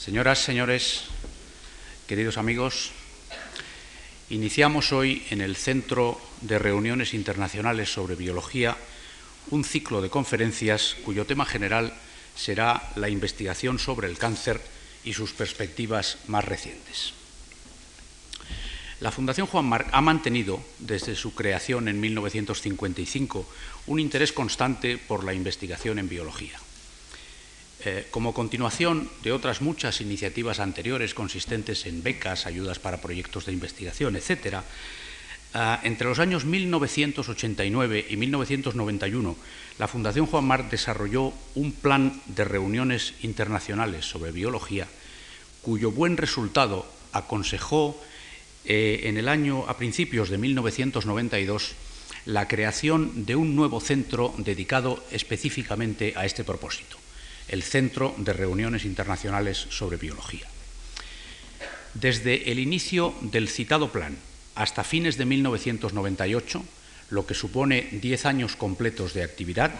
Señoras, señores, queridos amigos, iniciamos hoy en el Centro de Reuniones Internacionales sobre Biología un ciclo de conferencias cuyo tema general será la investigación sobre el cáncer y sus perspectivas más recientes. La Fundación Juan Marc ha mantenido, desde su creación en 1955, un interés constante por la investigación en biología. Eh, como continuación de otras muchas iniciativas anteriores consistentes en becas, ayudas para proyectos de investigación, etc., eh, entre los años 1989 y 1991, la Fundación Juan Marc desarrolló un plan de reuniones internacionales sobre biología, cuyo buen resultado aconsejó eh, en el año a principios de 1992 la creación de un nuevo centro dedicado específicamente a este propósito, el Centro de Reuniones Internacionales sobre Biología. Desde el inicio del citado plan hasta fines de 1998, lo que supone diez años completos de actividad,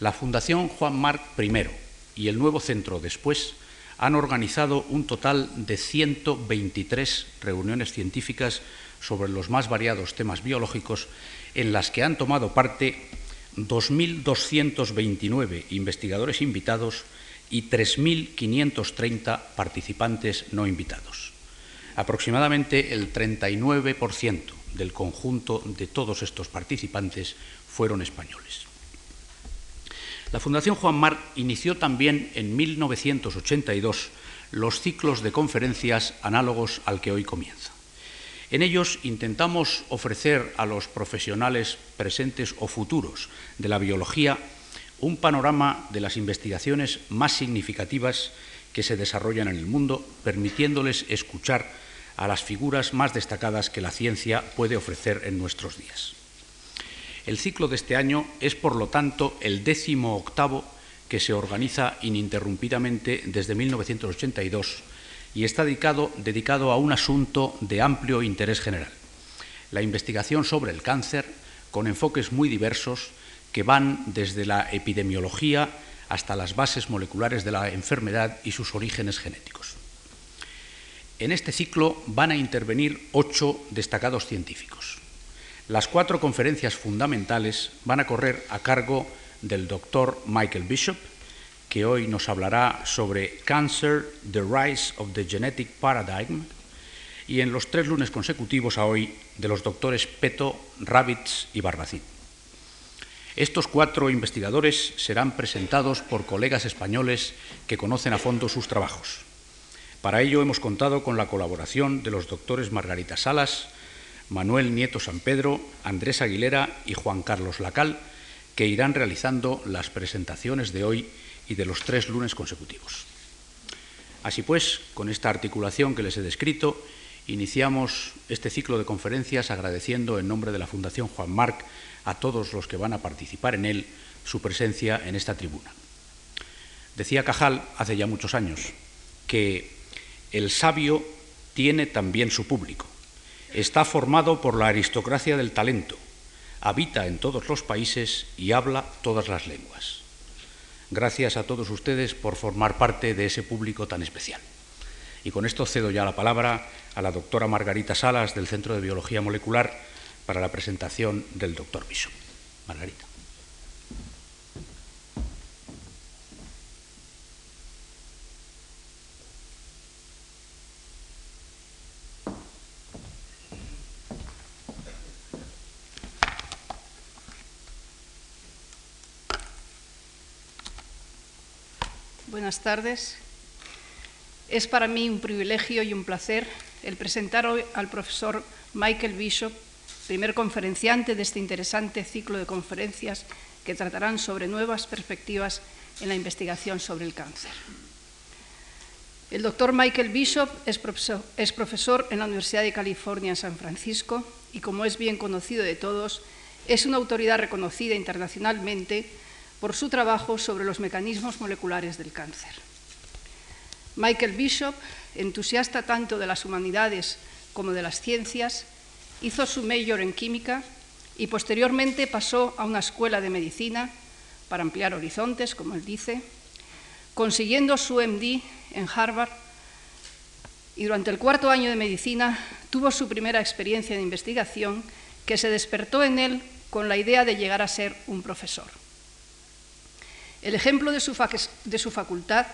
la Fundación Juan Marc I y el nuevo centro después han organizado un total de 123 reuniones científicas sobre los más variados temas biológicos en las que han tomado parte 2.229 investigadores invitados y 3.530 participantes no invitados. Aproximadamente el 39% del conjunto de todos estos participantes fueron españoles. La Fundación Juan Marc inició también en 1982 los ciclos de conferencias análogos al que hoy comienza. En ellos intentamos ofrecer a los profesionales presentes o futuros de la biología un panorama de las investigaciones más significativas que se desarrollan en el mundo, permitiéndoles escuchar a las figuras más destacadas que la ciencia puede ofrecer en nuestros días. El ciclo de este año es, por lo tanto, el décimo octavo que se organiza ininterrumpidamente desde 1982 y está dedicado, a un asunto de amplio interés general, la investigación sobre el cáncer con enfoques muy diversos que van desde la epidemiología hasta las bases moleculares de la enfermedad y sus orígenes genéticos. En este ciclo van a intervenir ocho destacados científicos. Las cuatro conferencias fundamentales van a correr a cargo del doctor Michael Bishop, que hoy nos hablará sobre Cancer, the Rise of the Genetic Paradigm, y en los tres lunes consecutivos a hoy de los doctores Peto, Ravitz y Barbacín. Estos cuatro investigadores serán presentados por colegas españoles que conocen a fondo sus trabajos. Para ello hemos contado con la colaboración de los doctores Margarita Salas, Manuel Nieto San Pedro, Andrés Aguilera y Juan Carlos Lacal, que irán realizando las presentaciones de hoy y de los tres lunes consecutivos. Así pues, con esta articulación que les he descrito, iniciamos este ciclo de conferencias agradeciendo en nombre de la Fundación Juan Marc a todos los que van a participar en él su presencia en esta tribuna. Decía Cajal hace ya muchos años que el sabio tiene también su público. Está formado por la aristocracia del talento, habita en todos los países y habla todas las lenguas. Gracias a todos ustedes por formar parte de ese público tan especial. Y con esto cedo ya la palabra a la doctora Margarita Salas del Centro de Biología Molecular para la presentación del doctor Bishop. Margarita. Buenas tardes. Es para mí un privilegio y un placer el presentar hoy al profesor Michael Bishop, primer conferenciante de este interesante ciclo de conferencias que tratarán sobre nuevas perspectivas en la investigación sobre el cáncer. El doctor Michael Bishop es profesor, es profesor, en la Universidad de California en San Francisco y, como es bien conocido de todos, es una autoridad reconocida internacionalmente por su trabajo sobre los mecanismos moleculares del cáncer. Michael Bishop, entusiasta tanto de las humanidades como de las ciencias, hizo su mayor en química y posteriormente pasó a una escuela de medicina para ampliar horizontes, como él dice, consiguiendo su MD en Harvard y durante el cuarto año de medicina tuvo su primera experiencia de investigación que se despertó en él con la idea de llegar a ser un profesor. El ejemplo de su, facultad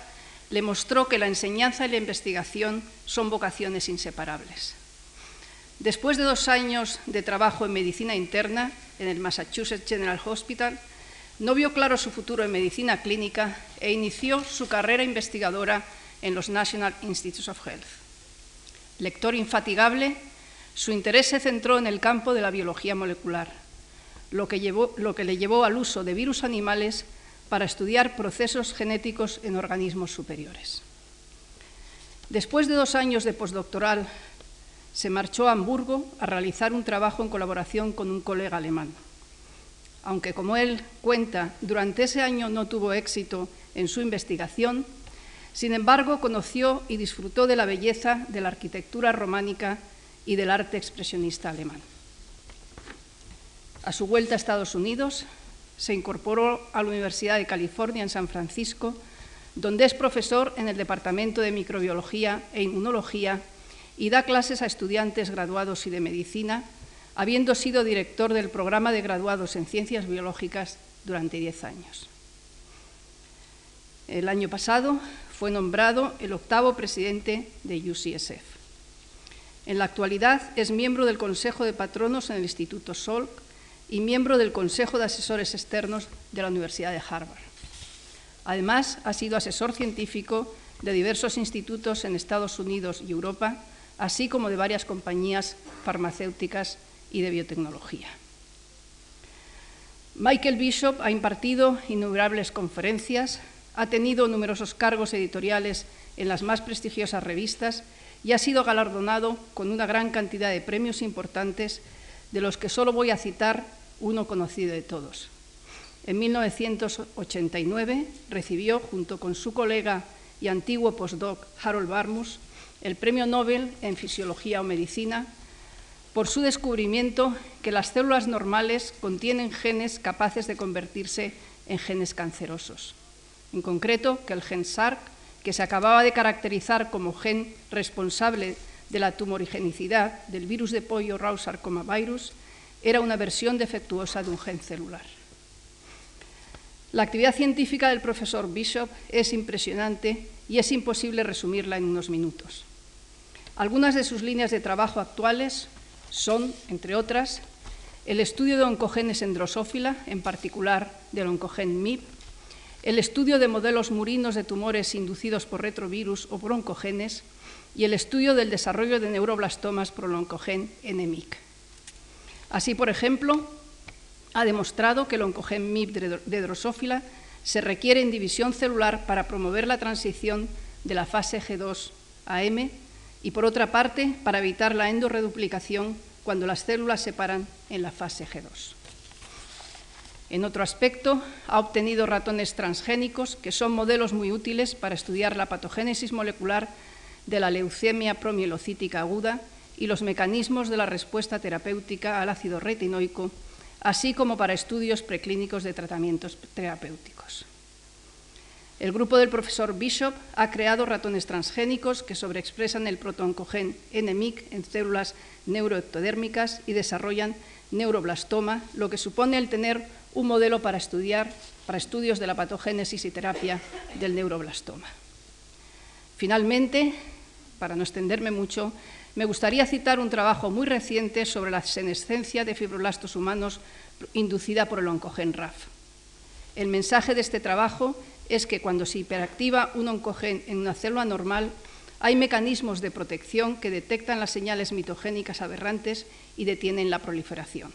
le mostró que la enseñanza y la investigación son vocaciones inseparables. Después de dos años de trabajo en medicina interna en el Massachusetts General Hospital, no vio claro su futuro en medicina clínica e inició su carrera investigadora en los National Institutes of Health. Lector infatigable, su interés se centró en el campo de la biología molecular, lo que le llevó al uso de virus animales para estudiar procesos genéticos en organismos superiores. Después de dos años de postdoctoral, se marchó a Hamburgo a realizar un trabajo en colaboración con un colega alemán. Aunque, como él cuenta, durante ese año no tuvo éxito en su investigación, sin embargo, conoció y disfrutó de la belleza de la arquitectura románica y del arte expresionista alemán. A su vuelta a Estados Unidos, se incorporó a la Universidad de California en San Francisco, donde es profesor en el Departamento de Microbiología e Inmunología y da clases a estudiantes graduados y de medicina, habiendo sido director del programa de graduados en ciencias biológicas durante diez años. El año pasado fue nombrado el octavo presidente de UCSF. En la actualidad es miembro del Consejo de Patronos en el Instituto Salk y miembro del Consejo de Asesores Externos de la Universidad de Harvard. Además, ha sido asesor científico de diversos institutos en Estados Unidos y Europa, así como de varias compañías farmacéuticas y de biotecnología. Michael Bishop ha impartido innumerables conferencias, ha tenido numerosos cargos editoriales en las más prestigiosas revistas y ha sido galardonado con una gran cantidad de premios importantes, de los que solo voy a citar uno conocido de todos. En 1989 recibió, junto con su colega y antiguo postdoc Harold Barmus, el Premio Nobel en Fisiología o Medicina por su descubrimiento que las células normales contienen genes capaces de convertirse en genes cancerosos. En concreto, que el gen SARC, que se acababa de caracterizar como gen responsable de la tumorigenicidad del virus de pollo Rau sarcoma virus, era una versión defectuosa de un gen celular. La actividad científica del profesor Bishop es impresionante y es imposible resumirla en unos minutos. Algunas de sus líneas de trabajo actuales son, entre otras, el estudio de oncogenes en drosófila, en particular del oncogen MIP, el estudio de modelos murinos de tumores inducidos por retrovirus o por oncogenes y el estudio del desarrollo de neuroblastomas por el oncogen NMIC. Así, por ejemplo, ha demostrado que el oncogen MIP de drosófila se requiere en división celular para promover la transición de la fase G2 a M y, por otra parte, para evitar la endorreduplicación cuando las células se paran en la fase G2. En otro aspecto, ha obtenido ratones transgénicos, que son modelos muy útiles para estudiar la patogénesis molecular de la leucemia promielocítica aguda y los mecanismos de la respuesta terapéutica al ácido retinoico, así como para estudios preclínicos de tratamientos terapéuticos. El grupo del profesor Bishop ha creado ratones transgénicos que sobreexpresan el protooncogen NMIC en células neuroectodérmicas y desarrollan neuroblastoma, lo que supone el tener un modelo para estudiar para estudios de la patogénesis y terapia del neuroblastoma. Finalmente, para no extenderme mucho, me gustaría citar un trabajo muy reciente sobre la senescencia de fibroblastos humanos inducida por el oncogen RAF. El mensaje de este trabajo es que cuando se hiperactiva un oncogen en una célula normal, hay mecanismos de protección que detectan las señales mitogénicas aberrantes y detienen la proliferación.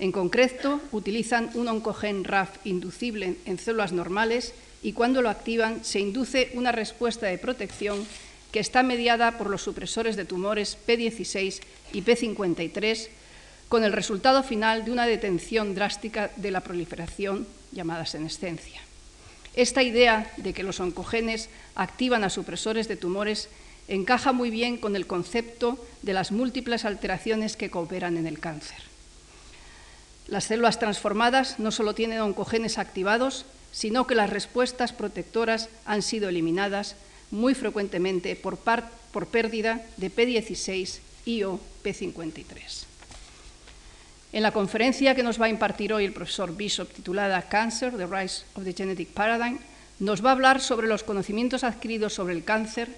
En concreto, utilizan un oncogen RAF inducible en células normales y cuando lo activan se induce una respuesta de protección que está mediada por los supresores de tumores P16 y P53, con el resultado final de una detención drástica de la proliferación llamada senescencia. Esta idea de que los oncogenes activan a supresores de tumores encaja muy bien con el concepto de las múltiples alteraciones que cooperan en el cáncer. Las células transformadas no solo tienen oncogenes activados, sino que las respuestas protectoras han sido eliminadas muy frecuentemente por, pérdida de P16 y o P53. En la conferencia que nos va a impartir hoy el profesor Bishop, titulada Cancer, The Rise of the Genetic Paradigm, nos va a hablar sobre los conocimientos adquiridos sobre el cáncer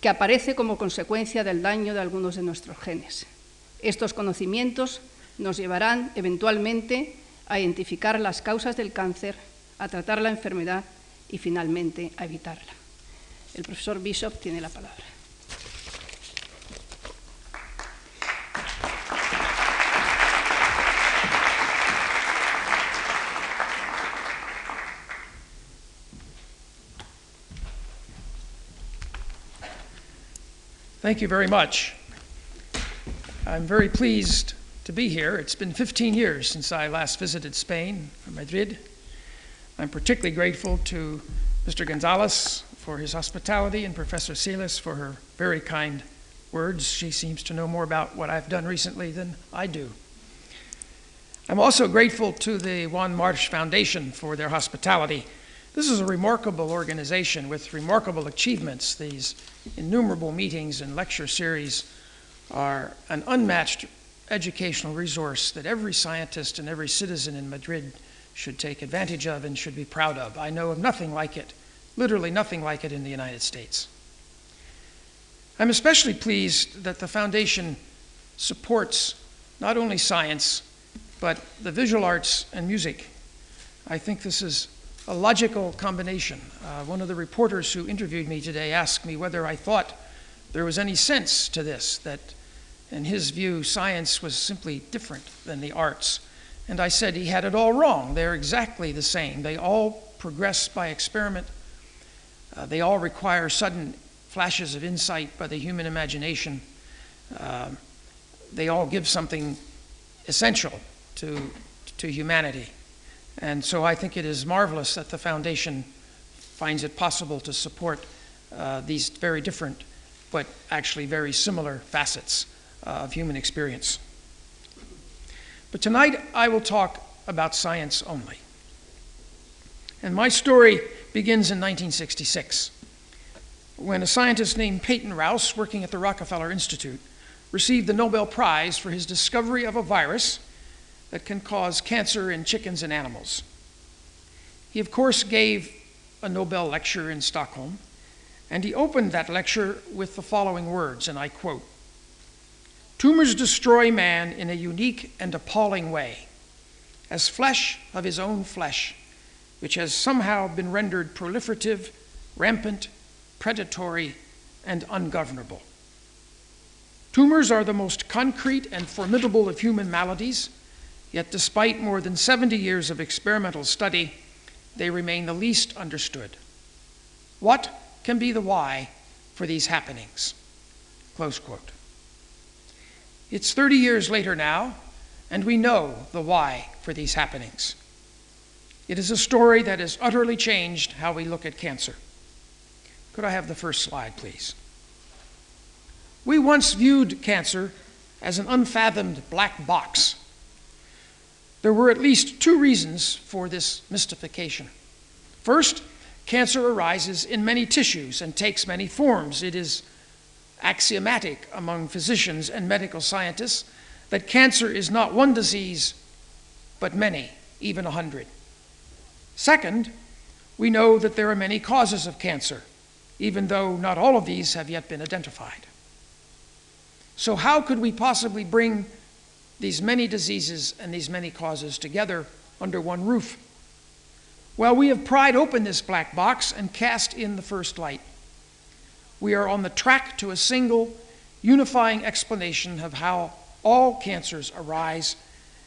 que aparece como consecuencia del daño de algunos de nuestros genes. Estos conocimientos nos llevarán eventualmente a identificar las causas del cáncer, a tratar la enfermedad y finalmente a evitarla. El profesor Bishop tiene la palabra. Thank you very much. I'm very pleased to be here. It's been 15 years since I last visited Spain from Madrid. I'm particularly grateful to Mr. Gonzalez for his hospitality and Professor Silas for her very kind words. She seems to know more about what I've done recently than I do. I'm also grateful to the Juan March Foundation for their hospitality. This is a remarkable organization with remarkable achievements. These innumerable meetings and lecture series are an unmatched educational resource that every scientist and every citizen in Madrid should take advantage of and should be proud of. I know of nothing like it, literally nothing like it in the United States. I'm especially pleased that the Foundation supports not only science, but the visual arts and music. I think this is a logical combination. Uh, one of the reporters who interviewed me today asked me whether I thought there was any sense to this, that in his view, science was simply different than the arts. And I said he had it all wrong. They're exactly the same. They all progress by experiment, uh, they all require sudden flashes of insight by the human imagination. Uh, they all give something essential to, to humanity. And so I think it is marvelous that the Foundation finds it possible to support uh, these very different but actually very similar facets of human experience. But tonight I will talk about science only. And my story begins in 1966 when a scientist named Peyton Rouse, working at the Rockefeller Institute, received the Nobel Prize for his discovery of a virus that can cause cancer in chickens and animals. He, of course, gave a Nobel lecture in Stockholm, and he opened that lecture with the following words, and I quote Tumors destroy man in a unique and appalling way, as flesh of his own flesh, which has somehow been rendered proliferative, rampant, predatory, and ungovernable. Tumors are the most concrete and formidable of human maladies, yet, despite more than 70 years of experimental study, they remain the least understood. What can be the why for these happenings? Close quote. It's 30 years later now, and we know the why for these happenings. It is a story that has utterly changed how we look at cancer. Could I have the first slide, please? We once viewed cancer as an unfathomed black box. There were at least two reasons for this mystification. First, cancer arises in many tissues and takes many forms. It is axiomatic among physicians and medical scientists that cancer is not one disease, but many, even a hundred. Second, we know that there are many causes of cancer, even though not all of these have yet been identified. So, how could we possibly bring these many diseases and these many causes together under one roof? Well, we have pried open this black box and cast in the first light we are on the track to a single, unifying explanation of how all cancers arise,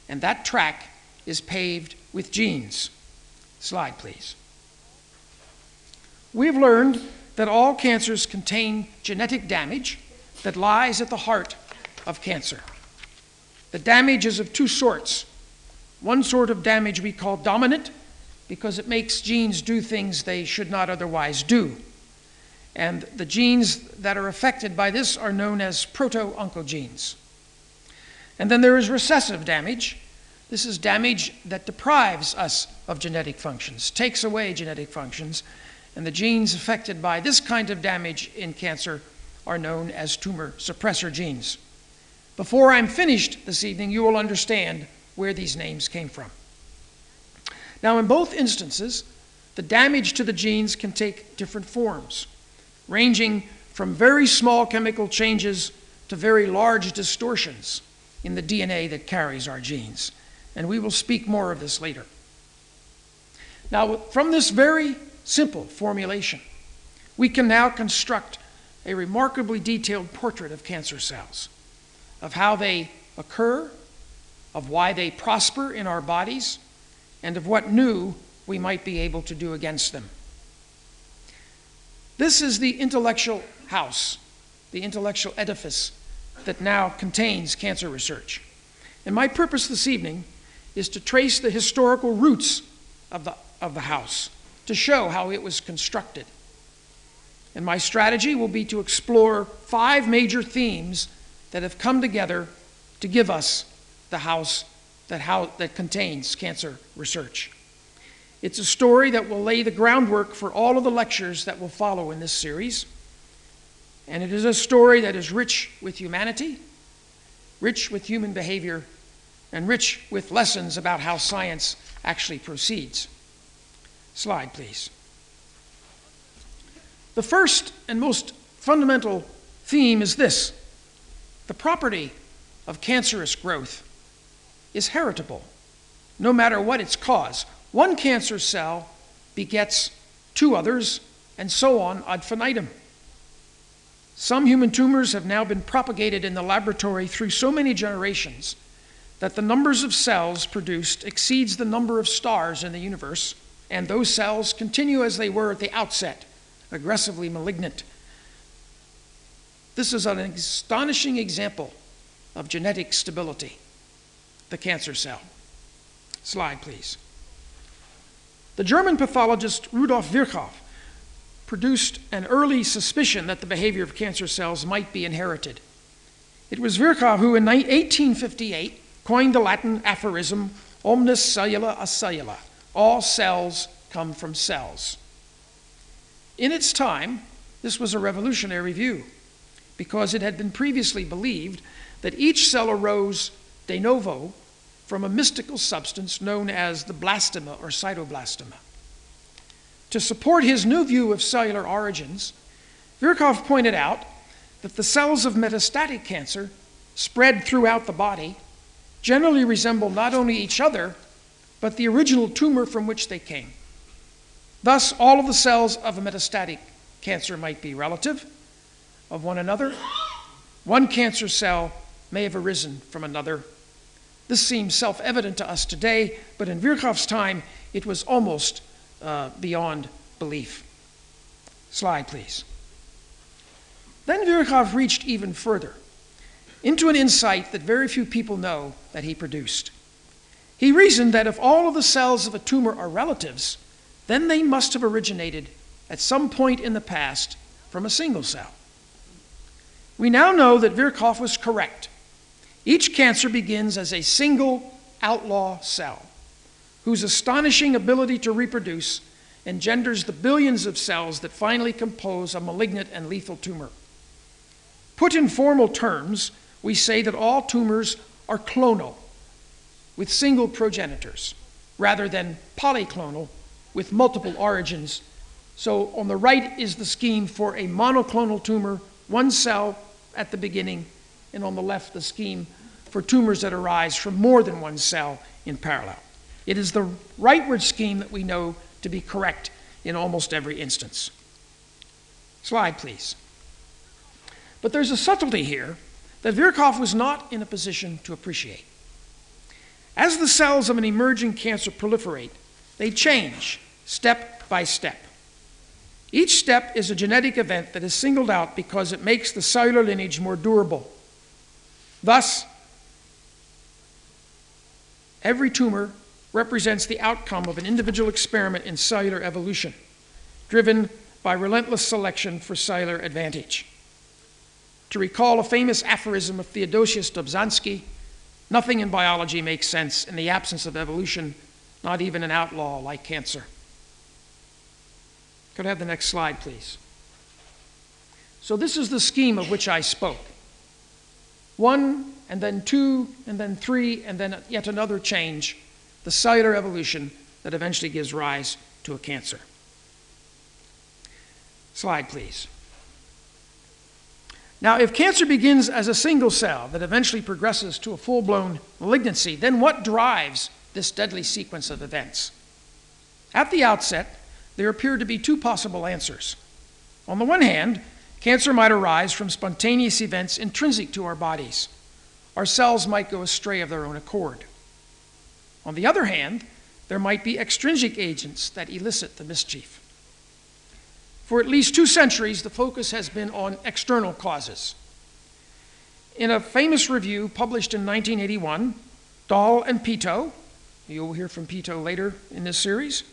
and that track is paved with genes. Slide, please. We've learned that all cancers contain genetic damage that lies at the heart of cancer. The damage is of two sorts. One sort of damage we call dominant because it makes genes do things they should not otherwise do. And the genes that are affected by this are known as proto oncogenes. And then there is recessive damage This is damage that deprives us of genetic functions, takes away genetic functions, and the genes affected by this kind of damage in cancer are known as tumor suppressor genes. Before I'm finished this evening, you will understand where these names came from. Now, in both instances, the damage to the genes can take different forms, ranging from very small chemical changes to very large distortions in the DNA that carries our genes. And we will speak more of this later. Now, from this very simple formulation, we can now construct a remarkably detailed portrait of cancer cells, of how they occur, of why they prosper in our bodies, and of what new we might be able to do against them. This is the intellectual house, the intellectual edifice that now contains cancer research. And my purpose this evening is to trace the historical roots of the, of the house, to show how it was constructed. And my strategy will be to explore five major themes that have come together to give us the house that, how, that contains cancer research. It's a story that will lay the groundwork for all of the lectures that will follow in this series. And it is a story that is rich with humanity, rich with human behavior, and rich with lessons about how science actually proceeds. Slide, please. The first and most fundamental theme is this the property of cancerous growth is heritable, no matter what its cause. One cancer cell begets two others, and so on ad infinitum. Some human tumors have now been propagated in the laboratory through so many generations that the numbers of cells produced exceeds the number of stars in the universe, and those cells continue as they were at the outset, aggressively malignant. This is an astonishing example of genetic stability, the cancer cell. Slide, please. The German pathologist Rudolf Virchow produced an early suspicion that the behavior of cancer cells might be inherited. It was Virchow who, in 1858, coined the Latin aphorism omnis cellula a cellula all cells come from cells. In its time, this was a revolutionary view because it had been previously believed that each cell arose de novo from a mystical substance known as the blastema or cytoblastema. To support his new view of cellular origins, Virchow pointed out that the cells of metastatic cancer spread throughout the body generally resemble not only each other, but the original tumor from which they came. Thus, all of the cells of a metastatic cancer might be relative of one another. One cancer cell may have arisen from another. This seems self evident to us today, but in Virchow's time, it was almost uh, beyond belief. Slide, please. Then Virchow reached even further into an insight that very few people know that he produced. He reasoned that if all of the cells of a tumor are relatives, then they must have originated at some point in the past from a single cell. We now know that Virchow was correct. Each cancer begins as a single outlaw cell whose astonishing ability to reproduce engenders the billions of cells that finally compose a malignant and lethal tumor. Put in formal terms, we say that all tumors are clonal, with single progenitors, rather than polyclonal, with multiple origins. So on the right is the scheme for a monoclonal tumor, one cell at the beginning, and on the left, the scheme for tumors that arise from more than one cell in parallel. It is the rightward scheme that we know to be correct in almost every instance. Slide, please. But there's a subtlety here that Virchow was not in a position to appreciate. As the cells of an emerging cancer proliferate, they change step by step. Each step is a genetic event that is singled out because it makes the cellular lineage more durable. Thus, every tumor represents the outcome of an individual experiment in cellular evolution, driven by relentless selection for cellular advantage. To recall a famous aphorism of Theodosius Dobzhansky, Nothing in biology makes sense in the absence of evolution, not even an outlaw like cancer. Could I have the next slide, please? So, this is the scheme of which I spoke one, and then two, and then three, and then yet another change, the cellular evolution that eventually gives rise to a cancer. Slide, please. Now, if cancer begins as a single cell that eventually progresses to a full blown malignancy, then what drives this deadly sequence of events? At the outset, there appear to be two possible answers. On the one hand, cancer might arise from spontaneous events intrinsic to our bodies. Our cells might go astray of their own accord. On the other hand, there might be extrinsic agents that elicit the mischief. For at least two centuries, the focus has been on external causes. In a famous review published in 1981, Dahl and Peto, you'll hear from Peto later in this series,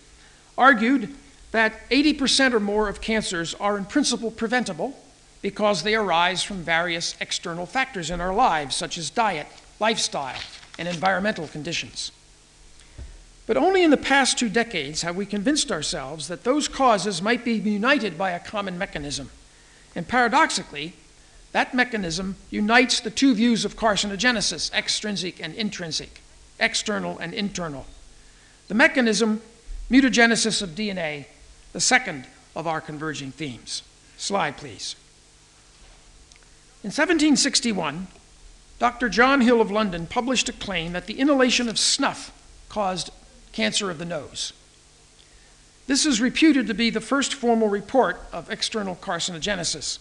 argued that 80% or more of cancers are in principle preventable because they arise from various external factors in our lives, such as diet, lifestyle, and environmental conditions. But only in the past two decades have we convinced ourselves that those causes might be united by a common mechanism. And paradoxically, that mechanism unites the two views of carcinogenesis, extrinsic and intrinsic, external and internal. The mechanism, mutagenesis of DNA, the second of our converging themes. Slide, please. In 1761, Dr. John Hill of London published a claim that the inhalation of snuff caused cancer of the nose. This is reputed to be the first formal report of external carcinogenesis,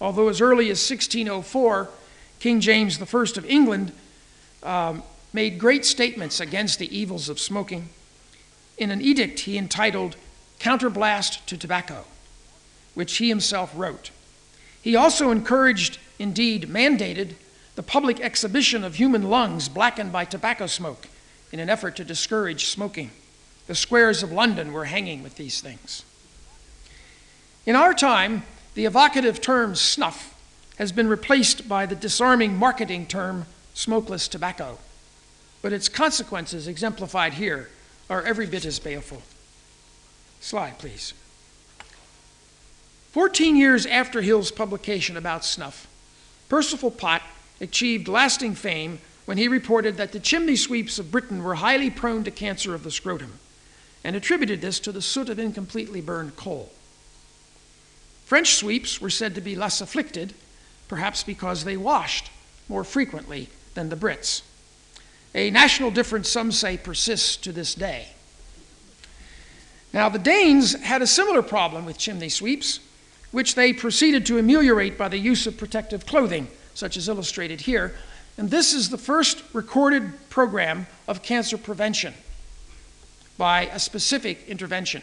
although as early as 1604, King James I of England um, made great statements against the evils of smoking. In an edict he entitled Counterblast to Tobacco, which he himself wrote. He also encouraged, indeed mandated, the public exhibition of human lungs blackened by tobacco smoke in an effort to discourage smoking. The squares of London were hanging with these things. In our time, the evocative term snuff has been replaced by the disarming marketing term smokeless tobacco, but its consequences, exemplified here, are every bit as baleful. Slide, please. 14 years after Hill's publication about snuff, Percival Pott achieved lasting fame when he reported that the chimney sweeps of Britain were highly prone to cancer of the scrotum and attributed this to the soot of incompletely burned coal. French sweeps were said to be less afflicted, perhaps because they washed more frequently than the Brits. A national difference, some say, persists to this day. Now, the Danes had a similar problem with chimney sweeps, which they proceeded to ameliorate by the use of protective clothing, such as illustrated here, and this is the first recorded program of cancer prevention by a specific intervention.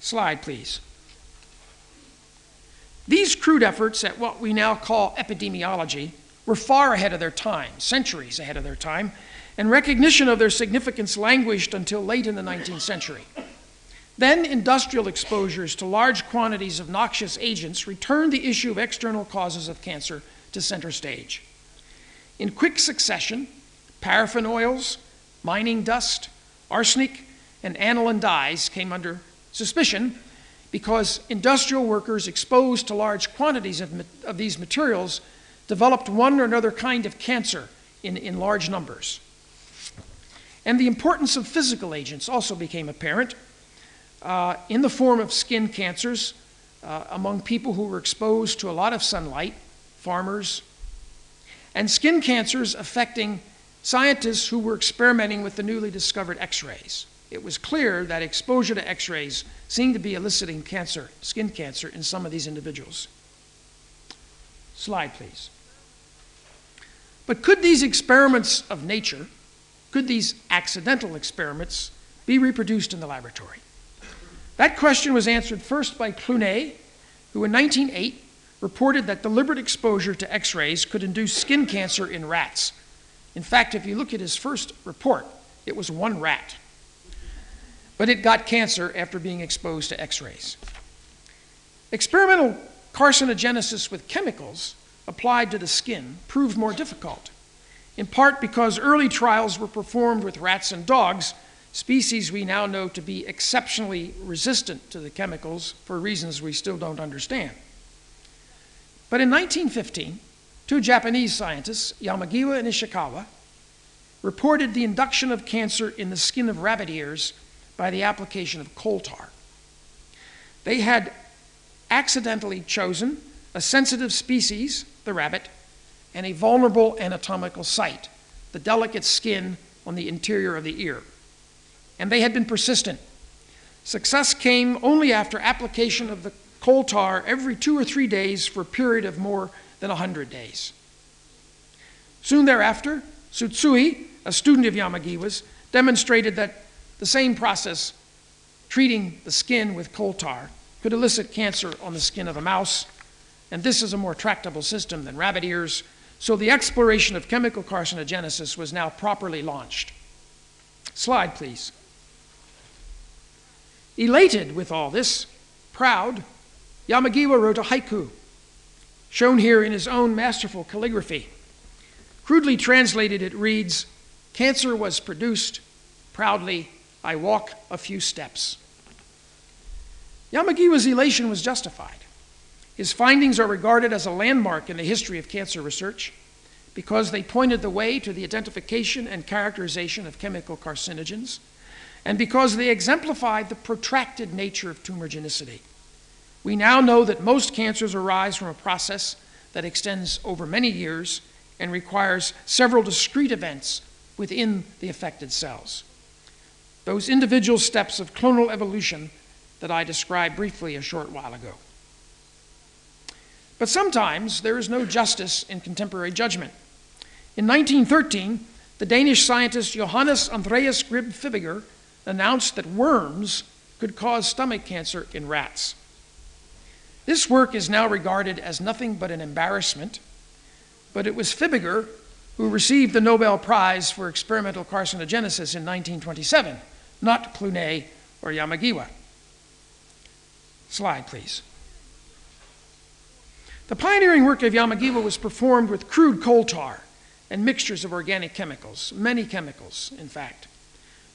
Slide, please. These crude efforts at what we now call epidemiology were far ahead of their time, centuries ahead of their time, and recognition of their significance languished until late in the 19th century. Then, industrial exposures to large quantities of noxious agents returned the issue of external causes of cancer to center stage. In quick succession, paraffin oils, mining dust, arsenic, and aniline dyes came under suspicion because industrial workers exposed to large quantities of, of these materials developed one or another kind of cancer in, in large numbers. And the importance of physical agents also became apparent uh, in the form of skin cancers uh, among people who were exposed to a lot of sunlight, farmers, and skin cancers affecting scientists who were experimenting with the newly discovered X rays. It was clear that exposure to X rays seemed to be eliciting cancer, skin cancer, in some of these individuals. Slide, please. But could these experiments of nature, could these accidental experiments, be reproduced in the laboratory? That question was answered first by Clunet, who in 1908 reported that deliberate exposure to X rays could induce skin cancer in rats. In fact, if you look at his first report, it was one rat. But it got cancer after being exposed to X rays. Experimental carcinogenesis with chemicals applied to the skin proved more difficult. in part because early trials were performed with rats and dogs, species we now know to be exceptionally resistant to the chemicals for reasons we still don't understand. But in 1915, two Japanese scientists, Yamagiwa and Ishikawa, reported the induction of cancer in the skin of rabbit ears by the application of coal tar. They had accidentally chosen a sensitive species, the rabbit, and a vulnerable anatomical site, the delicate skin on the interior of the ear. And they had been persistent. Success came only after application of the coal tar every two or three days for a period of more than 100 days. Soon thereafter, Tsutsui, a student of Yamagiwa's, demonstrated that the same process, treating the skin with coal tar, could elicit cancer on the skin of a mouse, and this is a more tractable system than rabbit ears, so the exploration of chemical carcinogenesis was now properly launched. Slide, please. Elated with all this, proud, Yamagiwa wrote a haiku, shown here in his own masterful calligraphy. Crudely translated, it reads Cancer was produced, proudly I walk a few steps. Yamagiwa's elation was justified. His findings are regarded as a landmark in the history of cancer research because they pointed the way to the identification and characterization of chemical carcinogens, and because they exemplified the protracted nature of tumorigenicity. We now know that most cancers arise from a process that extends over many years and requires several discrete events within the affected cells. Those individual steps of clonal evolution that I described briefly a short while ago. But sometimes there is no justice in contemporary judgment. In 1913, the Danish scientist Johannes Andreas Grib Fibiger announced that worms could cause stomach cancer in rats. This work is now regarded as nothing but an embarrassment, but it was Fibiger who received the Nobel Prize for Experimental Carcinogenesis in 1927, not Clunet or Yamagiwa. Slide, please. The pioneering work of Yamagiwa was performed with crude coal tar and mixtures of organic chemicals, many chemicals, in fact.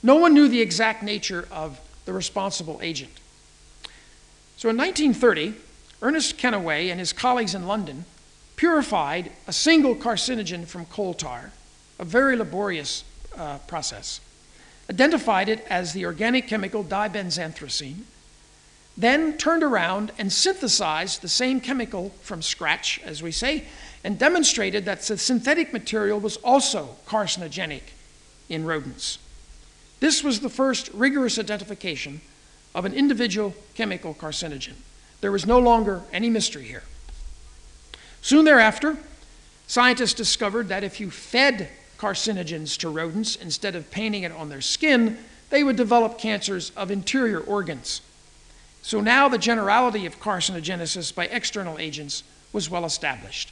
No one knew the exact nature of the responsible agent. So in 1930, Ernest Kennaway and his colleagues in London purified a single carcinogen from coal tar, a very laborious uh, process, identified it as the organic chemical dibenzanthracene, then turned around and synthesized the same chemical from scratch, as we say, and demonstrated that the synthetic material was also carcinogenic in rodents. This was the first rigorous identification of an individual chemical carcinogen. There was no longer any mystery here. Soon thereafter, scientists discovered that if you fed carcinogens to rodents instead of painting it on their skin, they would develop cancers of interior organs. So now the generality of carcinogenesis by external agents was well established.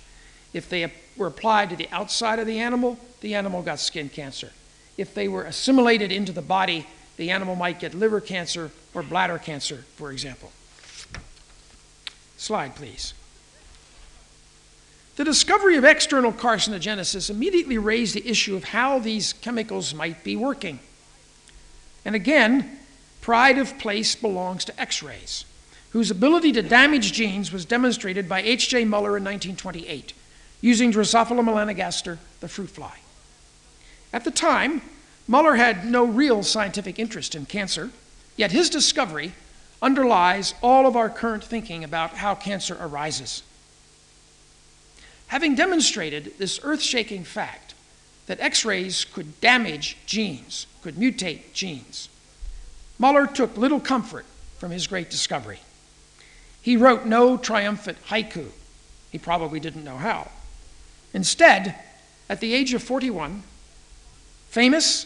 If they were applied to the outside of the animal, the animal got skin cancer. If they were assimilated into the body, the animal might get liver cancer or bladder cancer, for example. Slide, please. The discovery of external carcinogenesis immediately raised the issue of how these chemicals might be working. And again, pride of place belongs to X rays, whose ability to damage genes was demonstrated by H.J. Muller in 1928 using Drosophila melanogaster, the fruit fly. At the time, Muller had no real scientific interest in cancer, yet his discovery underlies all of our current thinking about how cancer arises. Having demonstrated this earth shaking fact that X rays could damage genes, could mutate genes, Muller took little comfort from his great discovery. He wrote no triumphant haiku. He probably didn't know how. Instead, at the age of 41, famous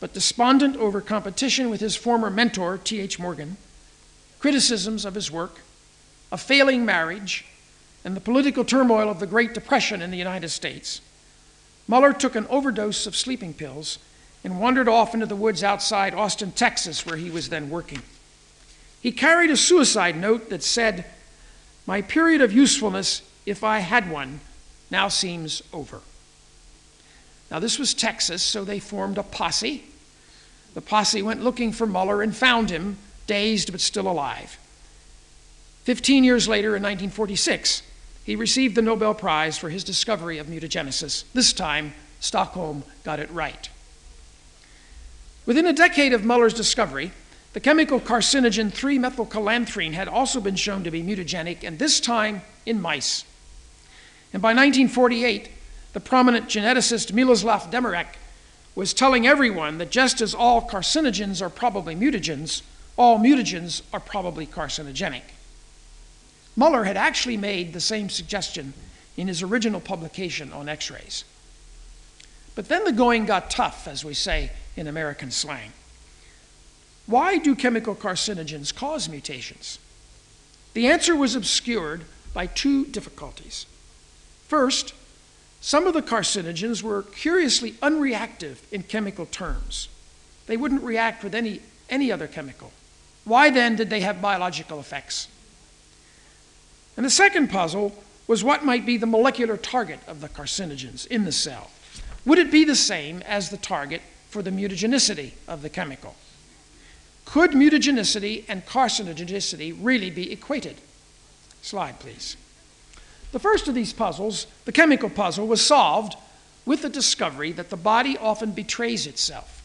but despondent over competition with his former mentor, T.H. Morgan, criticisms of his work, a failing marriage, and the political turmoil of the Great Depression in the United States, Muller took an overdose of sleeping pills and wandered off into the woods outside Austin, Texas, where he was then working. He carried a suicide note that said, My period of usefulness, if I had one, now seems over. Now, this was Texas, so they formed a posse. The posse went looking for Muller and found him, dazed but still alive. Fifteen years later, in 1946, he received the Nobel Prize for his discovery of mutagenesis. This time, Stockholm got it right. Within a decade of Muller's discovery, the chemical carcinogen 3 methylcalanthine had also been shown to be mutagenic, and this time in mice. And by 1948, the prominent geneticist Miloslav Demarek was telling everyone that just as all carcinogens are probably mutagens, all mutagens are probably carcinogenic. Muller had actually made the same suggestion in his original publication on X rays. But then the going got tough, as we say in American slang. Why do chemical carcinogens cause mutations? The answer was obscured by two difficulties. First, some of the carcinogens were curiously unreactive in chemical terms. They wouldn't react with any, any other chemical. Why then did they have biological effects? And the second puzzle was what might be the molecular target of the carcinogens in the cell. Would it be the same as the target for the mutagenicity of the chemical? Could mutagenicity and carcinogenicity really be equated? Slide, please. The first of these puzzles, the chemical puzzle, was solved with the discovery that the body often betrays itself.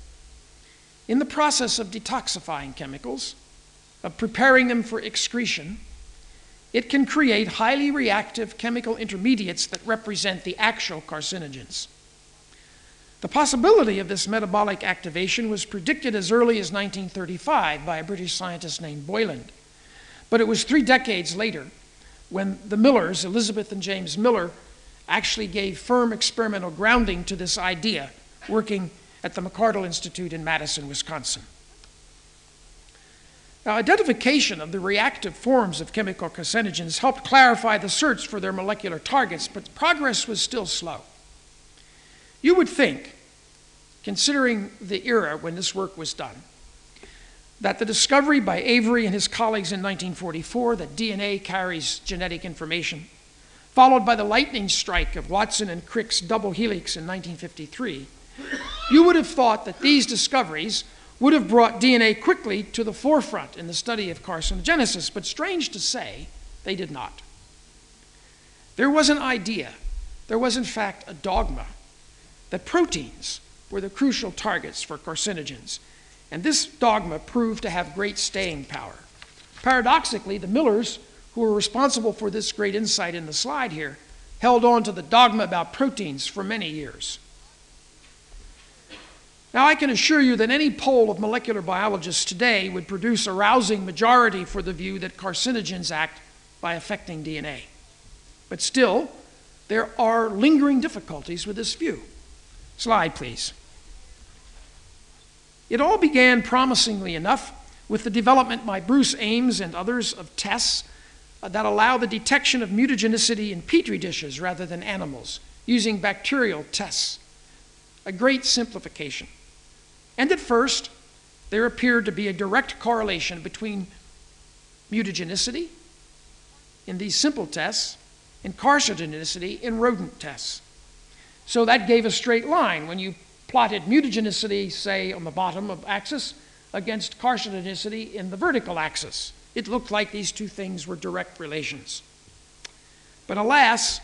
In the process of detoxifying chemicals, of preparing them for excretion, it can create highly reactive chemical intermediates that represent the actual carcinogens. The possibility of this metabolic activation was predicted as early as 1935 by a British scientist named Boyland. But it was three decades later when the Millers, Elizabeth and James Miller, actually gave firm experimental grounding to this idea, working at the McArdle Institute in Madison, Wisconsin. Now, identification of the reactive forms of chemical carcinogens helped clarify the search for their molecular targets, but progress was still slow. You would think, considering the era when this work was done, that the discovery by Avery and his colleagues in 1944 that DNA carries genetic information, followed by the lightning strike of Watson and Crick's double helix in 1953, you would have thought that these discoveries would have brought DNA quickly to the forefront in the study of carcinogenesis, but strange to say, they did not. There was an idea, there was in fact a dogma, that proteins were the crucial targets for carcinogens and this dogma proved to have great staying power. Paradoxically, the Millers, who were responsible for this great insight in the slide here, held on to the dogma about proteins for many years. Now, I can assure you that any poll of molecular biologists today would produce a rousing majority for the view that carcinogens act by affecting DNA. But still, there are lingering difficulties with this view. Slide, please. It all began promisingly enough with the development by Bruce Ames and others of tests uh, that allow the detection of mutagenicity in petri dishes rather than animals, using bacterial tests. A great simplification. And at first, there appeared to be a direct correlation between mutagenicity in these simple tests and carcinogenicity in rodent tests. So that gave a straight line. When you plotted mutagenicity, say, on the bottom of axis against carcinogenicity in the vertical axis. It looked like these two things were direct relations. But alas,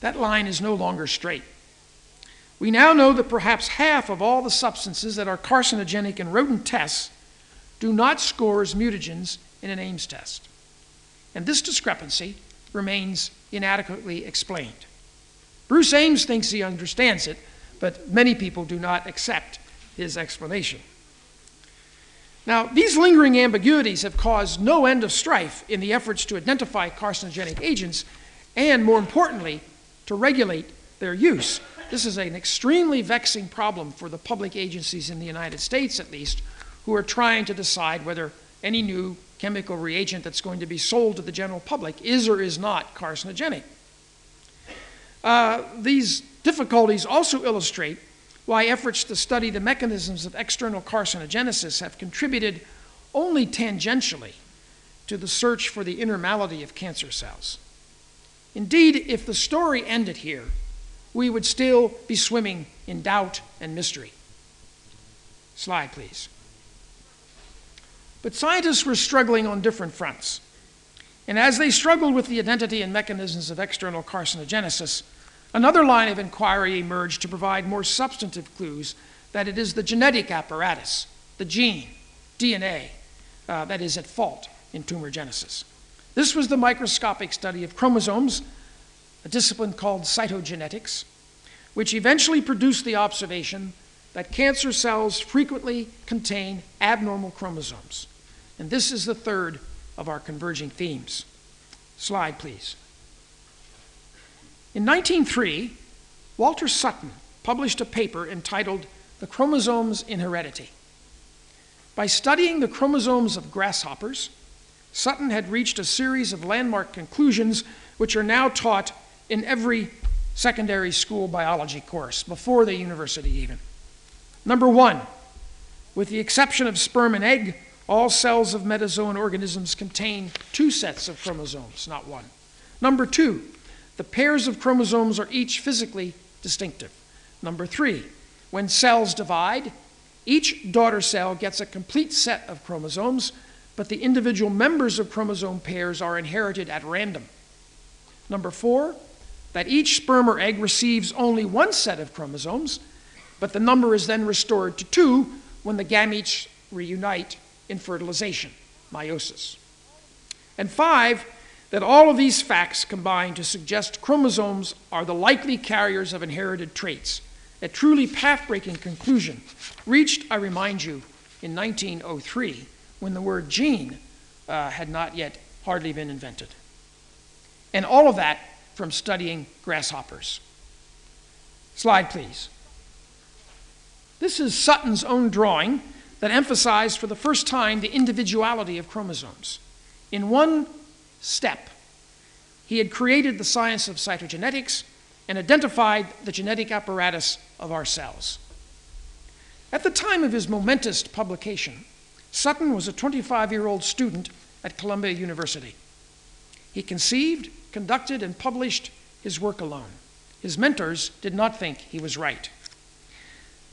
that line is no longer straight. We now know that perhaps half of all the substances that are carcinogenic in rodent tests do not score as mutagens in an Ames test. And this discrepancy remains inadequately explained. Bruce Ames thinks he understands it, but many people do not accept his explanation. Now, these lingering ambiguities have caused no end of strife in the efforts to identify carcinogenic agents and, more importantly, to regulate their use. This is an extremely vexing problem for the public agencies in the United States, at least, who are trying to decide whether any new chemical reagent that's going to be sold to the general public is or is not carcinogenic. Uh, these difficulties also illustrate why efforts to study the mechanisms of external carcinogenesis have contributed only tangentially to the search for the inner malady of cancer cells. Indeed, if the story ended here, we would still be swimming in doubt and mystery. Slide, please. But scientists were struggling on different fronts. And as they struggled with the identity and mechanisms of external carcinogenesis, another line of inquiry emerged to provide more substantive clues that it is the genetic apparatus, the gene, DNA, uh, that is at fault in tumor genesis. This was the microscopic study of chromosomes, a discipline called cytogenetics, which eventually produced the observation that cancer cells frequently contain abnormal chromosomes. And this is the third of our converging themes. Slide, please. In 1903, Walter Sutton published a paper entitled The Chromosomes in Heredity. By studying the chromosomes of grasshoppers, Sutton had reached a series of landmark conclusions which are now taught in every secondary school biology course, before the university even. Number one, with the exception of sperm and egg, all cells of metazoan organisms contain two sets of chromosomes, not one. Number two, the pairs of chromosomes are each physically distinctive. Number three, when cells divide, each daughter cell gets a complete set of chromosomes, but the individual members of chromosome pairs are inherited at random. Number four, that each sperm or egg receives only one set of chromosomes, but the number is then restored to two when the gametes reunite in fertilization, meiosis. And five, that all of these facts combine to suggest chromosomes are the likely carriers of inherited traits, a truly path breaking conclusion, reached, I remind you, in 1903 when the word gene uh, had not yet hardly been invented. And all of that from studying grasshoppers. Slide, please. This is Sutton's own drawing that emphasized for the first time the individuality of chromosomes. In one step, he had created the science of cytogenetics and identified the genetic apparatus of our cells. At the time of his momentous publication, Sutton was a 25 year old student at Columbia University. He conceived, conducted, and published his work alone. His mentors did not think he was right.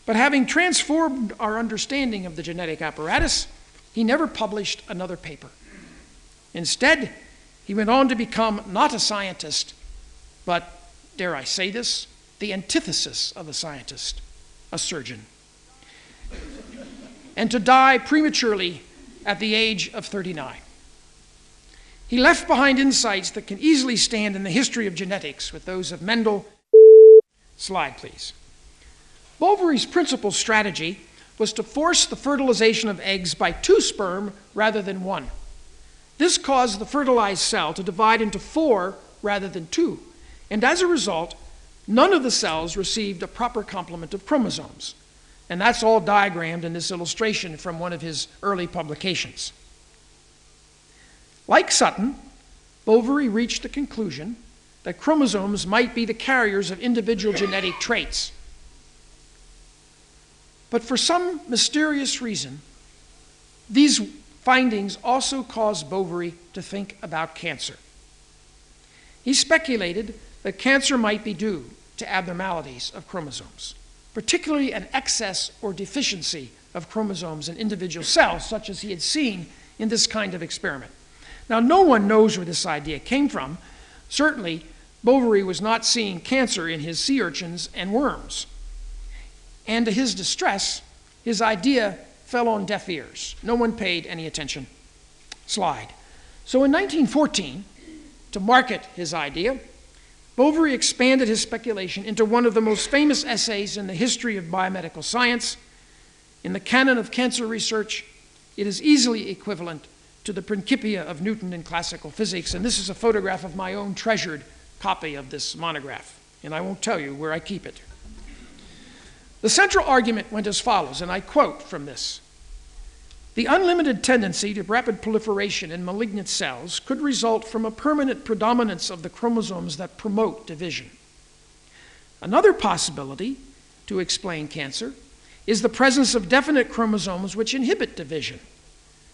But having transformed our understanding of the genetic apparatus, he never published another paper. Instead, he went on to become not a scientist, but, dare I say this, the antithesis of a scientist, a surgeon. and to die prematurely at the age of 39. He left behind insights that can easily stand in the history of genetics with those of Mendel. Slide, please. Boveri's principal strategy was to force the fertilization of eggs by two sperm rather than one. This caused the fertilized cell to divide into four rather than two, and as a result, none of the cells received a proper complement of chromosomes. And that's all diagrammed in this illustration from one of his early publications. Like Sutton, Boveri reached the conclusion that chromosomes might be the carriers of individual genetic traits. But for some mysterious reason, these findings also caused Boveri to think about cancer. He speculated that cancer might be due to abnormalities of chromosomes, particularly an excess or deficiency of chromosomes in individual cells, such as he had seen in this kind of experiment. Now, no one knows where this idea came from. Certainly, Boveri was not seeing cancer in his sea urchins and worms. And to his distress, his idea fell on deaf ears. No one paid any attention. Slide. So in 1914, to market his idea, Boveri expanded his speculation into one of the most famous essays in the history of biomedical science. In the canon of cancer research, it is easily equivalent to the Principia of Newton in classical physics, and this is a photograph of my own treasured copy of this monograph, and I won't tell you where I keep it. The central argument went as follows, and I quote from this The unlimited tendency to rapid proliferation in malignant cells could result from a permanent predominance of the chromosomes that promote division. Another possibility to explain cancer is the presence of definite chromosomes which inhibit division.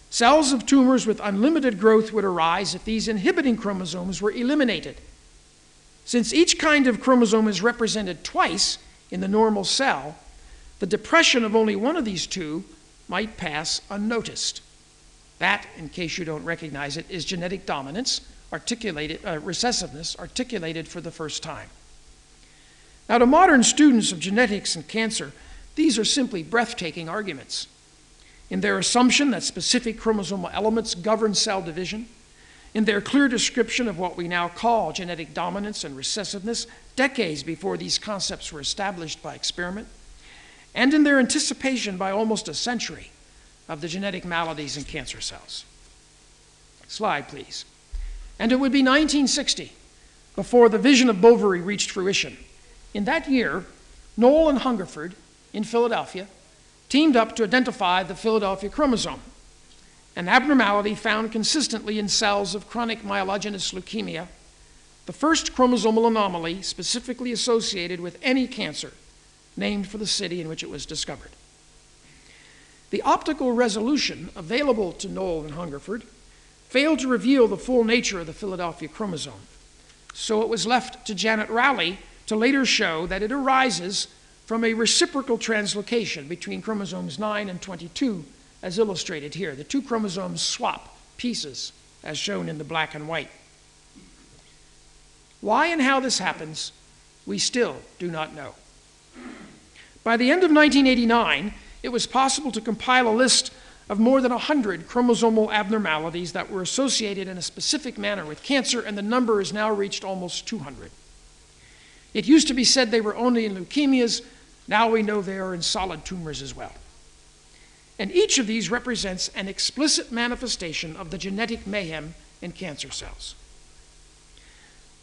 Cells of tumors with unlimited growth would arise if these inhibiting chromosomes were eliminated. Since each kind of chromosome is represented twice in the normal cell, the depression of only one of these two might pass unnoticed. That, in case you don't recognize it, is genetic dominance, articulated, uh, recessiveness, articulated for the first time. Now, to modern students of genetics and cancer, these are simply breathtaking arguments. In their assumption that specific chromosomal elements govern cell division, in their clear description of what we now call genetic dominance and recessiveness, decades before these concepts were established by experiment, and in their anticipation by almost a century of the genetic maladies in cancer cells. Slide, please. And it would be 1960 before the vision of Boveri reached fruition. In that year, Nowell and Hungerford in Philadelphia teamed up to identify the Philadelphia chromosome, an abnormality found consistently in cells of chronic myelogenous leukemia, the first chromosomal anomaly specifically associated with any cancer named for the city in which it was discovered. The optical resolution available to Nowell and Hungerford failed to reveal the full nature of the Philadelphia chromosome, so it was left to Janet Rowley to later show that it arises from a reciprocal translocation between chromosomes 9 and 22, as illustrated here. The two chromosomes swap pieces, as shown in the black and white. Why and how this happens, we still do not know. By the end of 1989, it was possible to compile a list of more than 100 chromosomal abnormalities that were associated in a specific manner with cancer, and the number has now reached almost 200. It used to be said they were only in leukemias, now we know they are in solid tumors as well. And each of these represents an explicit manifestation of the genetic mayhem in cancer cells.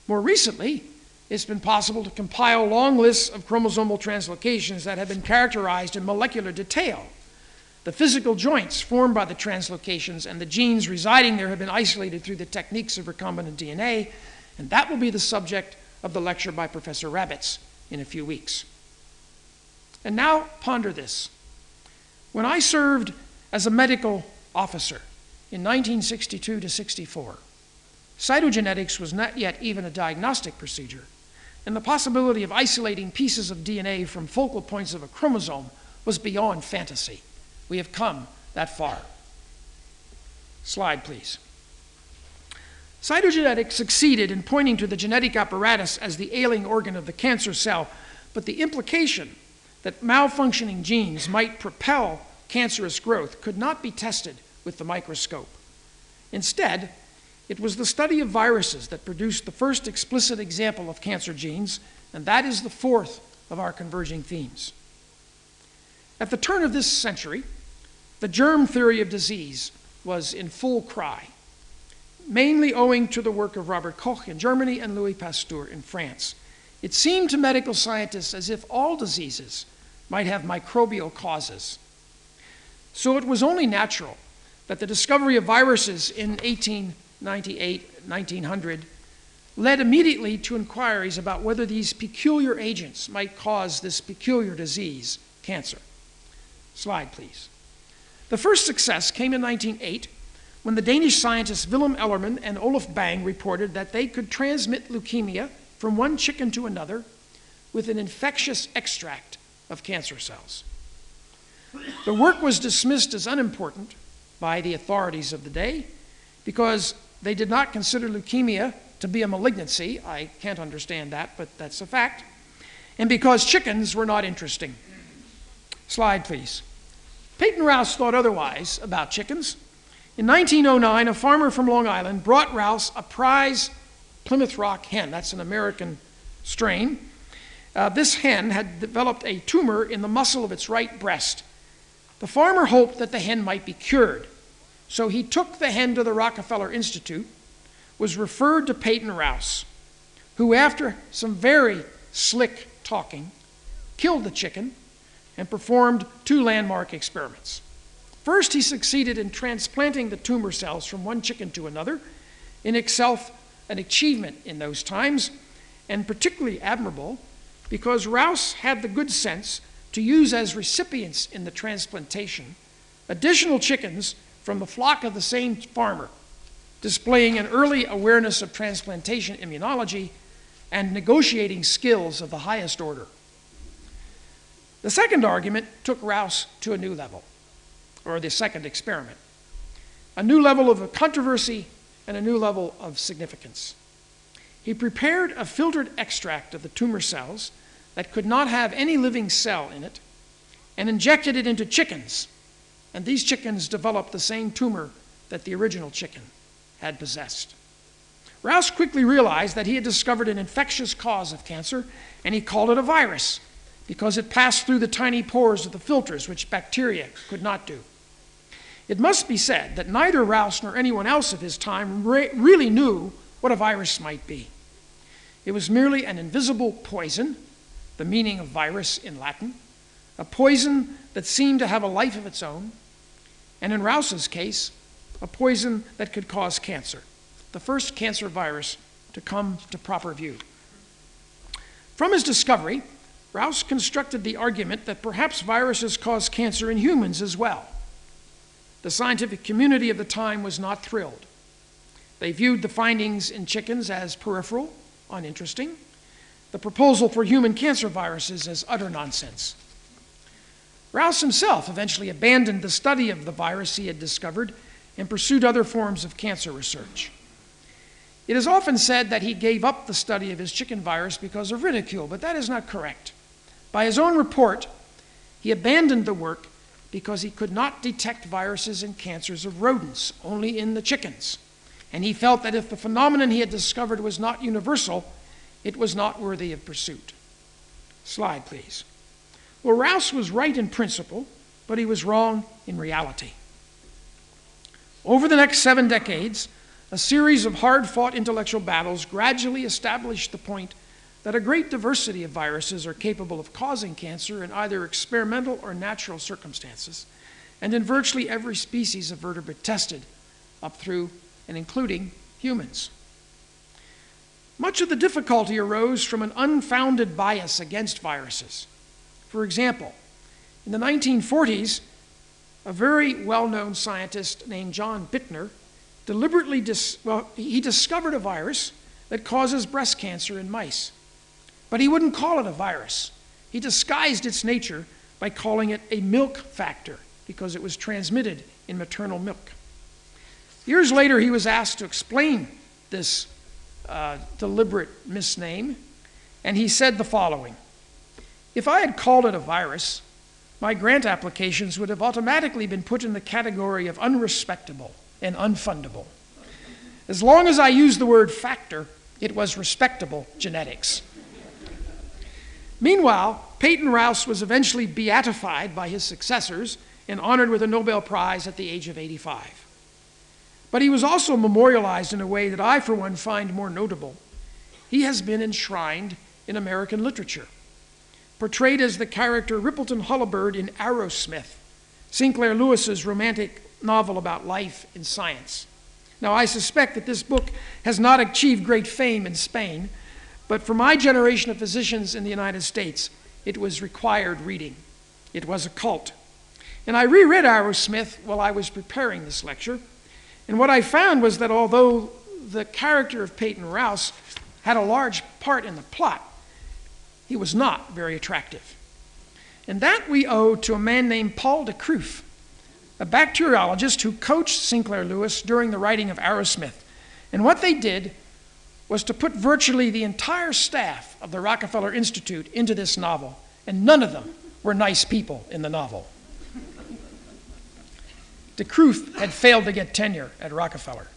More recently, it's been possible to compile long lists of chromosomal translocations that have been characterized in molecular detail. The physical joints formed by the translocations and the genes residing there have been isolated through the techniques of recombinant DNA, and that will be the subject of the lecture by Professor Rabbitts in a few weeks. And now ponder this. When I served as a medical officer in 1962 to 64, cytogenetics was not yet even a diagnostic procedure, and the possibility of isolating pieces of DNA from focal points of a chromosome was beyond fantasy. We have come that far. Slide, please. Cytogenetics succeeded in pointing to the genetic apparatus as the ailing organ of the cancer cell, but the implication that malfunctioning genes might propel cancerous growth could not be tested with the microscope. Instead, it was the study of viruses that produced the first explicit example of cancer genes, and that is the fourth of our converging themes. At the turn of this century, the germ theory of disease was in full cry, mainly owing to the work of Robert Koch in Germany and Louis Pasteur in France. It seemed to medical scientists as if all diseases might have microbial causes. So it was only natural that the discovery of viruses in 1898 1900 led immediately to inquiries about whether these peculiar agents might cause this peculiar disease, cancer. Slide, please. The first success came in 1908 when the Danish scientists Wilhelm Ellermann and Oluf Bang reported that they could transmit leukemia from one chicken to another with an infectious extract of cancer cells. The work was dismissed as unimportant by the authorities of the day because they did not consider leukemia to be a malignancy. I can't understand that, but that's a fact. And because chickens were not interesting. Slide, please. Peyton Rous thought otherwise about chickens. In 1909, a farmer from Long Island brought Rous a prize Plymouth Rock hen. That's an American strain uh, this hen had developed a tumor in the muscle of its right breast. The farmer hoped that the hen might be cured, so he took the hen to the Rockefeller Institute, was referred to Peyton Rous, who, after some very slick talking, killed the chicken and performed two landmark experiments. First, he succeeded in transplanting the tumor cells from one chicken to another, in itself an achievement in those times, and particularly admirable because Rous had the good sense to use as recipients in the transplantation additional chickens from the flock of the same farmer, displaying an early awareness of transplantation immunology and negotiating skills of the highest order. The second argument took Rous to a new level, or the second experiment, a new level of controversy and a new level of significance. He prepared a filtered extract of the tumor cells that could not have any living cell in it and injected it into chickens. And these chickens developed the same tumor that the original chicken had possessed. Rous quickly realized that he had discovered an infectious cause of cancer, and he called it a virus because it passed through the tiny pores of the filters, which bacteria could not do. It must be said that neither Rous nor anyone else of his time re- really knew what a virus might be. It was merely an invisible poison, the meaning of virus in Latin, a poison that seemed to have a life of its own, and in Rous's case, a poison that could cause cancer, the first cancer virus to come to proper view. From his discovery, Rous constructed the argument that perhaps viruses cause cancer in humans as well. The scientific community of the time was not thrilled. They viewed the findings in chickens as peripheral, uninteresting, the proposal for human cancer viruses as utter nonsense. Rous himself eventually abandoned the study of the virus he had discovered and pursued other forms of cancer research. It is often said that he gave up the study of his chicken virus because of ridicule, but that is not correct. By his own report, he abandoned the work because he could not detect viruses and cancers of rodents, only in the chickens. And he felt that if the phenomenon he had discovered was not universal, it was not worthy of pursuit. Slide, please. Well, Rous was right in principle, but he was wrong in reality. Over the next seven decades, a series of hard fought intellectual battles gradually established the point that a great diversity of viruses are capable of causing cancer in either experimental or natural circumstances, and in virtually every species of vertebrate tested, up through and including humans. Much of the difficulty arose from an unfounded bias against viruses. For example, in the 1940s, a very well known scientist named John Bittner deliberately, dis- well, he discovered a virus that causes breast cancer in mice. But he wouldn't call it a virus. He disguised its nature by calling it a milk factor because it was transmitted in maternal milk. Years later, he was asked to explain this uh, deliberate misname, and he said the following If I had called it a virus, my grant applications would have automatically been put in the category of unrespectable and unfundable. As long as I used the word factor, it was respectable genetics. Meanwhile, Peyton Rous was eventually beatified by his successors and honored with a Nobel Prize at the age of 85. But he was also memorialized in a way that I, for one, find more notable. He has been enshrined in American literature, portrayed as the character Rippleton Holabird in Arrowsmith, Sinclair Lewis's romantic novel about life in science. Now, I suspect that this book has not achieved great fame in Spain, but for my generation of physicians in the United States, it was required reading. It was a cult. And I reread Arrowsmith while I was preparing this lecture, and what I found was that although the character of Peyton Rous had a large part in the plot, he was not very attractive. And that we owe to a man named Paul de Kruif, a bacteriologist who coached Sinclair Lewis during the writing of Arrowsmith. And what they did was to put virtually the entire staff of the Rockefeller Institute into this novel, and none of them were nice people in the novel. De Kruif had failed to get tenure at Rockefeller.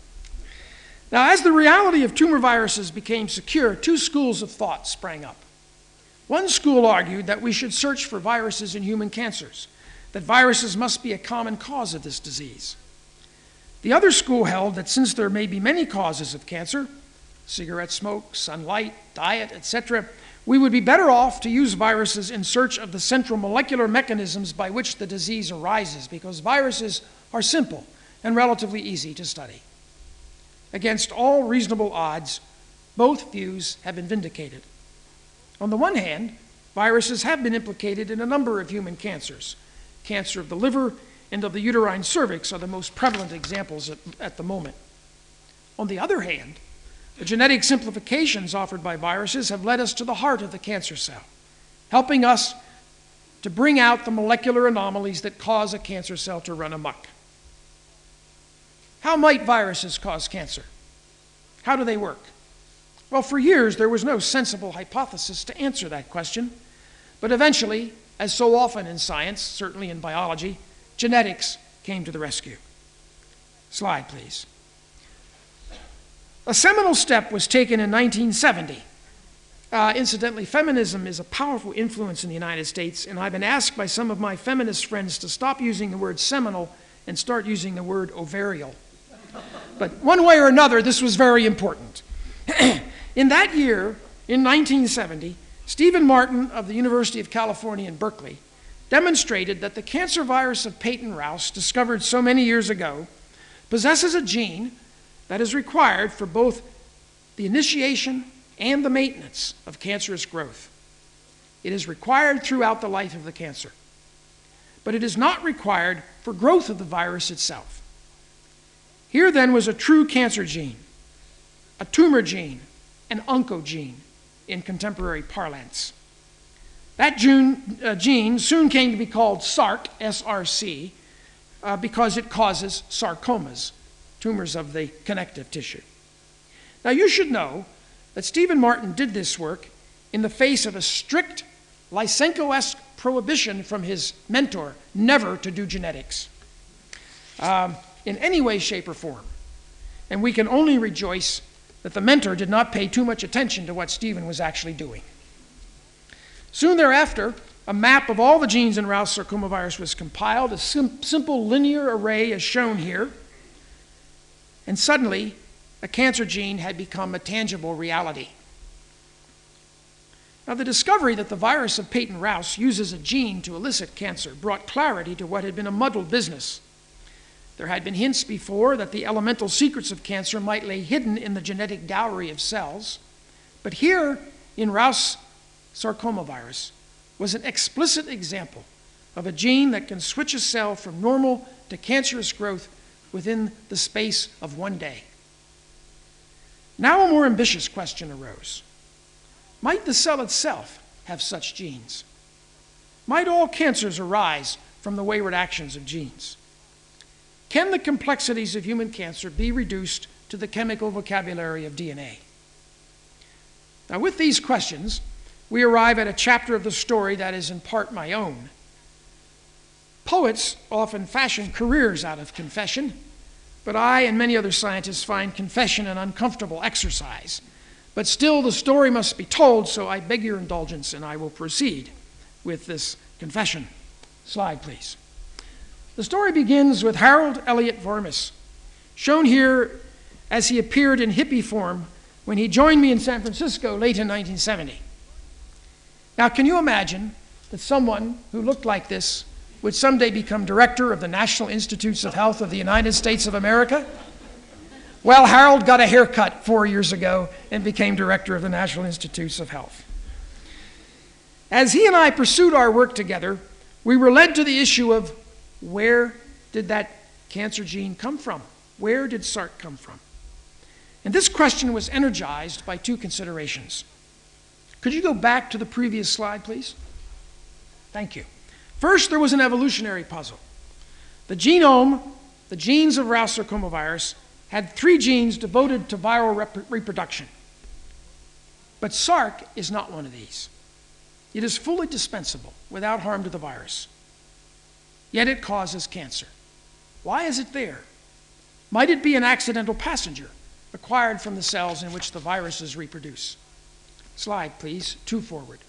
Now, as the reality of tumor viruses became secure, two schools of thought sprang up. One school argued that we should search for viruses in human cancers, that viruses must be a common cause of this disease. The other school held that since there may be many causes of cancer, cigarette smoke, sunlight, diet, etc., we would be better off to use viruses in search of the central molecular mechanisms by which the disease arises, because viruses are simple and relatively easy to study. Against all reasonable odds, both views have been vindicated. On the one hand, viruses have been implicated in a number of human cancers. Cancer of the liver and of the uterine cervix are the most prevalent examples at, at the moment. On the other hand, The genetic simplifications offered by viruses have led us to the heart of the cancer cell, helping us to bring out the molecular anomalies that cause a cancer cell to run amok. How might viruses cause cancer? How do they work? Well, for years, there was no sensible hypothesis to answer that question. But eventually, as so often in science, certainly in biology, genetics came to the rescue. Slide, please. A seminal step was taken in 1970. Uh, incidentally, feminism is a powerful influence in the United States, and I've been asked by some of my feminist friends to stop using the word seminal and start using the word ovarial. But one way or another, this was very important. in that year, in 1970, Steven Martin of the University of California in Berkeley demonstrated that the cancer virus of Peyton Rous, discovered so many years ago, possesses a gene that is required for both the initiation and the maintenance of cancerous growth. It is required throughout the life of the cancer, but it is not required for growth of the virus itself. Here then was a true cancer gene, a tumor gene, an oncogene in contemporary parlance. That gene, uh, gene soon came to be called SARC, SRC, uh, because it causes sarcomas, tumors of the connective tissue. Now, you should know that Steven Martin did this work in the face of a strict Lysenko esque prohibition from his mentor never to do genetics um, in any way, shape, or form. And we can only rejoice that the mentor did not pay too much attention to what Steven was actually doing. Soon thereafter, a map of all the genes in Rous sarcomavirus was compiled. A sim- simple linear array as shown here. And suddenly, a cancer gene had become a tangible reality. Now, the discovery that the virus of Peyton Rous uses a gene to elicit cancer brought clarity to what had been a muddled business. There had been hints before that the elemental secrets of cancer might lay hidden in the genetic dowry of cells. But here in Rous sarcomavirus was an explicit example of a gene that can switch a cell from normal to cancerous growth within the space of one day. Now, a more ambitious question arose Might the cell itself have such genes? Might all cancers arise from the wayward actions of genes? Can the complexities of human cancer be reduced to the chemical vocabulary of DNA? Now, with these questions, we arrive at a chapter of the story that is in part my own. Poets often fashion careers out of confession, but I and many other scientists find confession an uncomfortable exercise. But still, the story must be told, so I beg your indulgence and I will proceed with this confession. Slide, please. The story begins with Harold Elliott Varmus, shown here as he appeared in hippie form when he joined me in San Francisco late in 1970. Now, can you imagine that someone who looked like this would someday become director of the National Institutes of Health of the United States of America? Well, Harold got a haircut four years ago and became director of the National Institutes of Health. As he and I pursued our work together, we were led to the issue of where did that cancer gene come from? Where did SARC come from? And this question was energized by two considerations. Could you go back to the previous slide, please? Thank you. First, there was an evolutionary puzzle. The genome, the genes of Rous sarcomavirus, had three genes devoted to viral rep- reproduction. But SARC is not one of these. It is fully dispensable without harm to the virus yet it causes cancer. Why is it there? Might it be an accidental passenger acquired from the cells in which the viruses reproduce? Slide, please, two forward.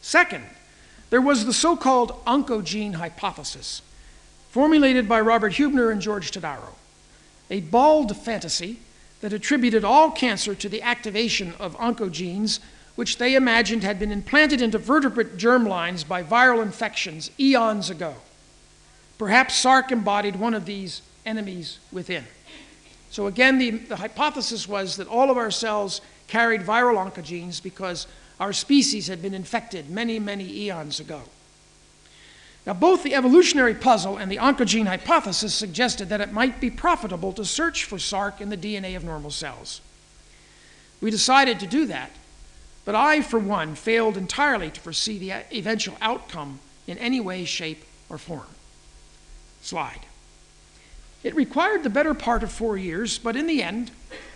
Second, there was the so called oncogene hypothesis, formulated by Robert Huebner and George Todaro, a bald fantasy that attributed all cancer to the activation of oncogenes which they imagined had been implanted into vertebrate germlines by viral infections eons ago. Perhaps SARC embodied one of these enemies within. So, again, the, the hypothesis was that all of our cells carried viral oncogenes because our species had been infected many, many eons ago. Now, both the evolutionary puzzle and the oncogene hypothesis suggested that it might be profitable to search for SARC in the DNA of normal cells. We decided to do that, but I, for one, failed entirely to foresee the eventual outcome in any way, shape, or form. Slide. It required the better part of four years, but in the end,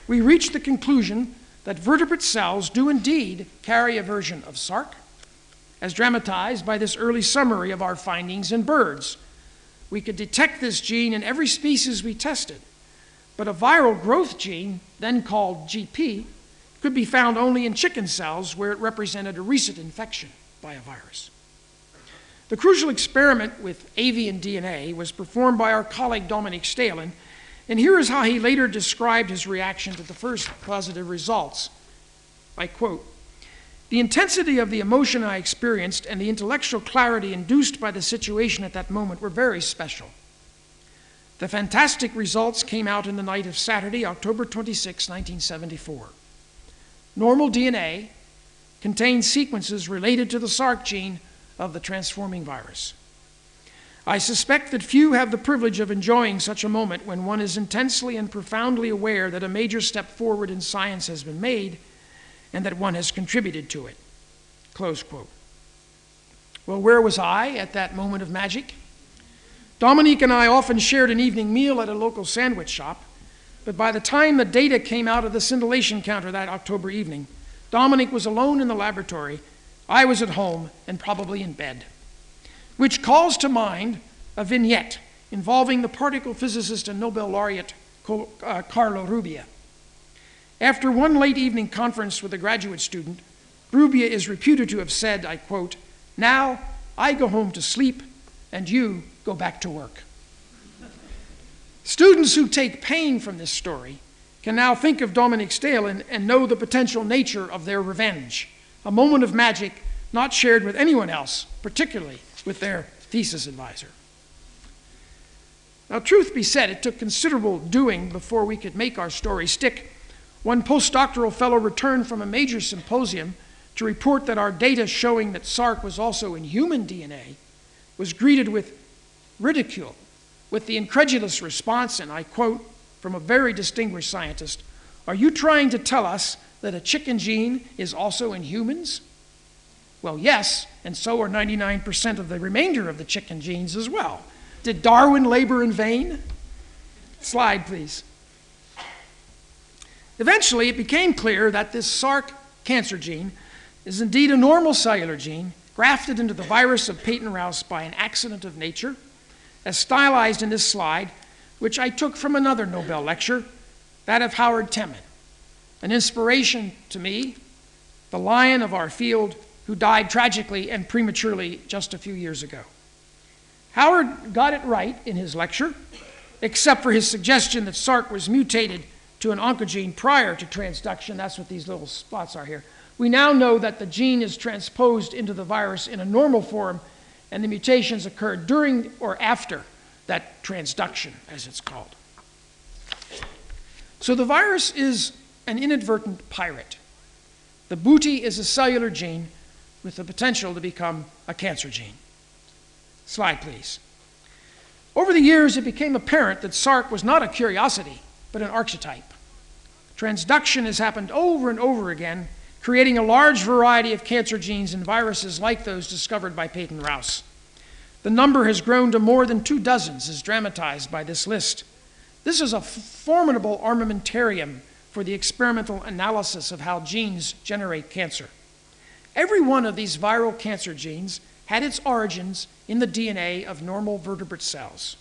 we reached the conclusion that vertebrate cells do indeed carry a version of SARC as dramatized by this early summary of our findings in birds. We could detect this gene in every species we tested, but a viral growth gene, then called GP, could be found only in chicken cells where it represented a recent infection by a virus. The crucial experiment with avian DNA was performed by our colleague Dominique Stehelin, and here is how he later described his reaction to the first positive results. I quote, the intensity of the emotion I experienced and the intellectual clarity induced by the situation at that moment were very special. The fantastic results came out in the night of Saturday, October 26, 1974. Normal DNA contains sequences related to the SARC gene of the transforming virus. I suspect that few have the privilege of enjoying such a moment when one is intensely and profoundly aware that a major step forward in science has been made and that one has contributed to it. Close quote. Well, where was I at that moment of magic? Dominique and I often shared an evening meal at a local sandwich shop, but by the time the data came out of the scintillation counter that October evening, Dominique was alone in the laboratory, I was at home, and probably in bed. Which calls to mind a vignette involving the particle physicist and Nobel laureate uh, Carlo Rubbia. After one late evening conference with a graduate student, Rubbia is reputed to have said, I quote, Now I go home to sleep and you go back to work. Students who take pain from this story can now think of Dominique Stehelin and know the potential nature of their revenge, a moment of magic not shared with anyone else, particularly with their thesis advisor. Now, truth be said, it took considerable doing before we could make our story stick one postdoctoral fellow returned from a major symposium to report that our data showing that SARC was also in human DNA was greeted with ridicule, with the incredulous response, and I quote from a very distinguished scientist Are you trying to tell us that a chicken gene is also in humans? Well, yes, and so are 99% of the remainder of the chicken genes as well. Did Darwin labor in vain? Slide, please. Eventually, it became clear that this SARC cancer gene is indeed a normal cellular gene grafted into the virus of Peyton Rous by an accident of nature, as stylized in this slide, which I took from another Nobel lecture, that of Howard Temin, an inspiration to me, the lion of our field who died tragically and prematurely just a few years ago. Howard got it right in his lecture, except for his suggestion that SARC was mutated to an oncogene prior to transduction. That's what these little spots are here. We now know that the gene is transposed into the virus in a normal form, and the mutations occur during or after that transduction, as it's called. So the virus is an inadvertent pirate. The booty is a cellular gene with the potential to become a cancer gene. Slide, please. Over the years, it became apparent that SARC was not a curiosity, but an archetype. Transduction has happened over and over again, creating a large variety of cancer genes and viruses like those discovered by Peyton Rous. The number has grown to more than two dozens, as dramatized by this list. This is a formidable armamentarium for the experimental analysis of how genes generate cancer. Every one of these viral cancer genes had its origins in the DNA of normal vertebrate cells.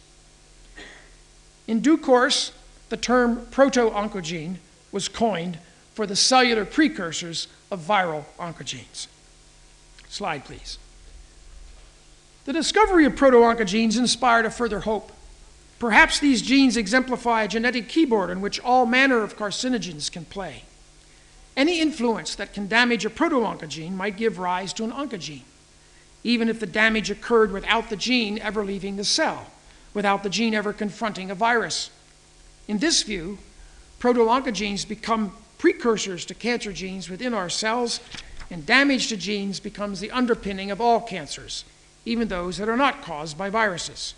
In due course, the term proto-oncogene was coined for the cellular precursors of viral oncogenes. Slide, please. The discovery of proto-oncogenes inspired a further hope. Perhaps these genes exemplify a genetic keyboard in which all manner of carcinogens can play. Any influence that can damage a proto-oncogene might give rise to an oncogene, even if the damage occurred without the gene ever leaving the cell, without the gene ever confronting a virus. In this view, proto-oncogenes become precursors to cancer genes within our cells, and damage to genes becomes the underpinning of all cancers, even those that are not caused by viruses.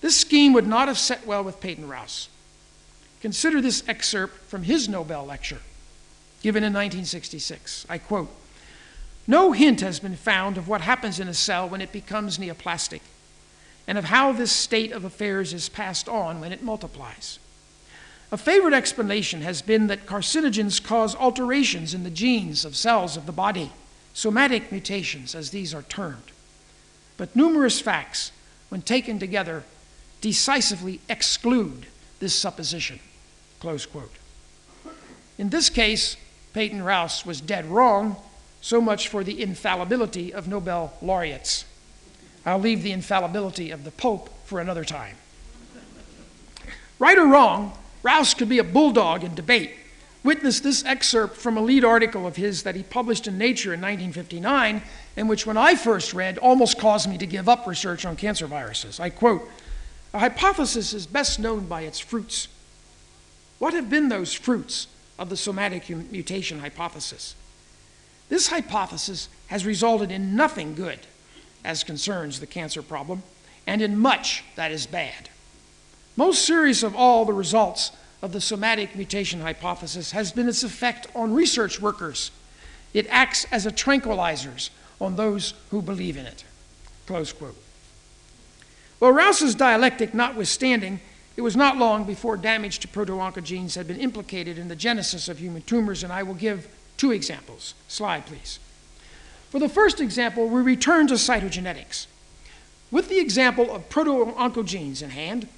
This scheme would not have set well with Peyton Rous. Consider this excerpt from his Nobel lecture, given in 1966. I quote No hint has been found of what happens in a cell when it becomes neoplastic, and of how this state of affairs is passed on when it multiplies. A favorite explanation has been that carcinogens cause alterations in the genes of cells of the body, somatic mutations, as these are termed. But numerous facts, when taken together, decisively exclude this supposition. Close quote. In this case, Peyton Rous was dead wrong, so much for the infallibility of Nobel laureates. I'll leave the infallibility of the Pope for another time. Right or wrong, Rous could be a bulldog in debate. Witness this excerpt from a lead article of his that he published in Nature in 1959, and which, when I first read, almost caused me to give up research on cancer viruses. I quote A hypothesis is best known by its fruits. What have been those fruits of the somatic mutation hypothesis? This hypothesis has resulted in nothing good as concerns the cancer problem, and in much that is bad. Most serious of all the results of the somatic mutation hypothesis has been its effect on research workers. It acts as a tranquilizer on those who believe in it. Close quote. Well, Rous's dialectic notwithstanding, it was not long before damage to proto-oncogenes had been implicated in the genesis of human tumors, and I will give two examples. Slide, please. For the first example, we return to cytogenetics. With the example of proto-oncogenes in hand,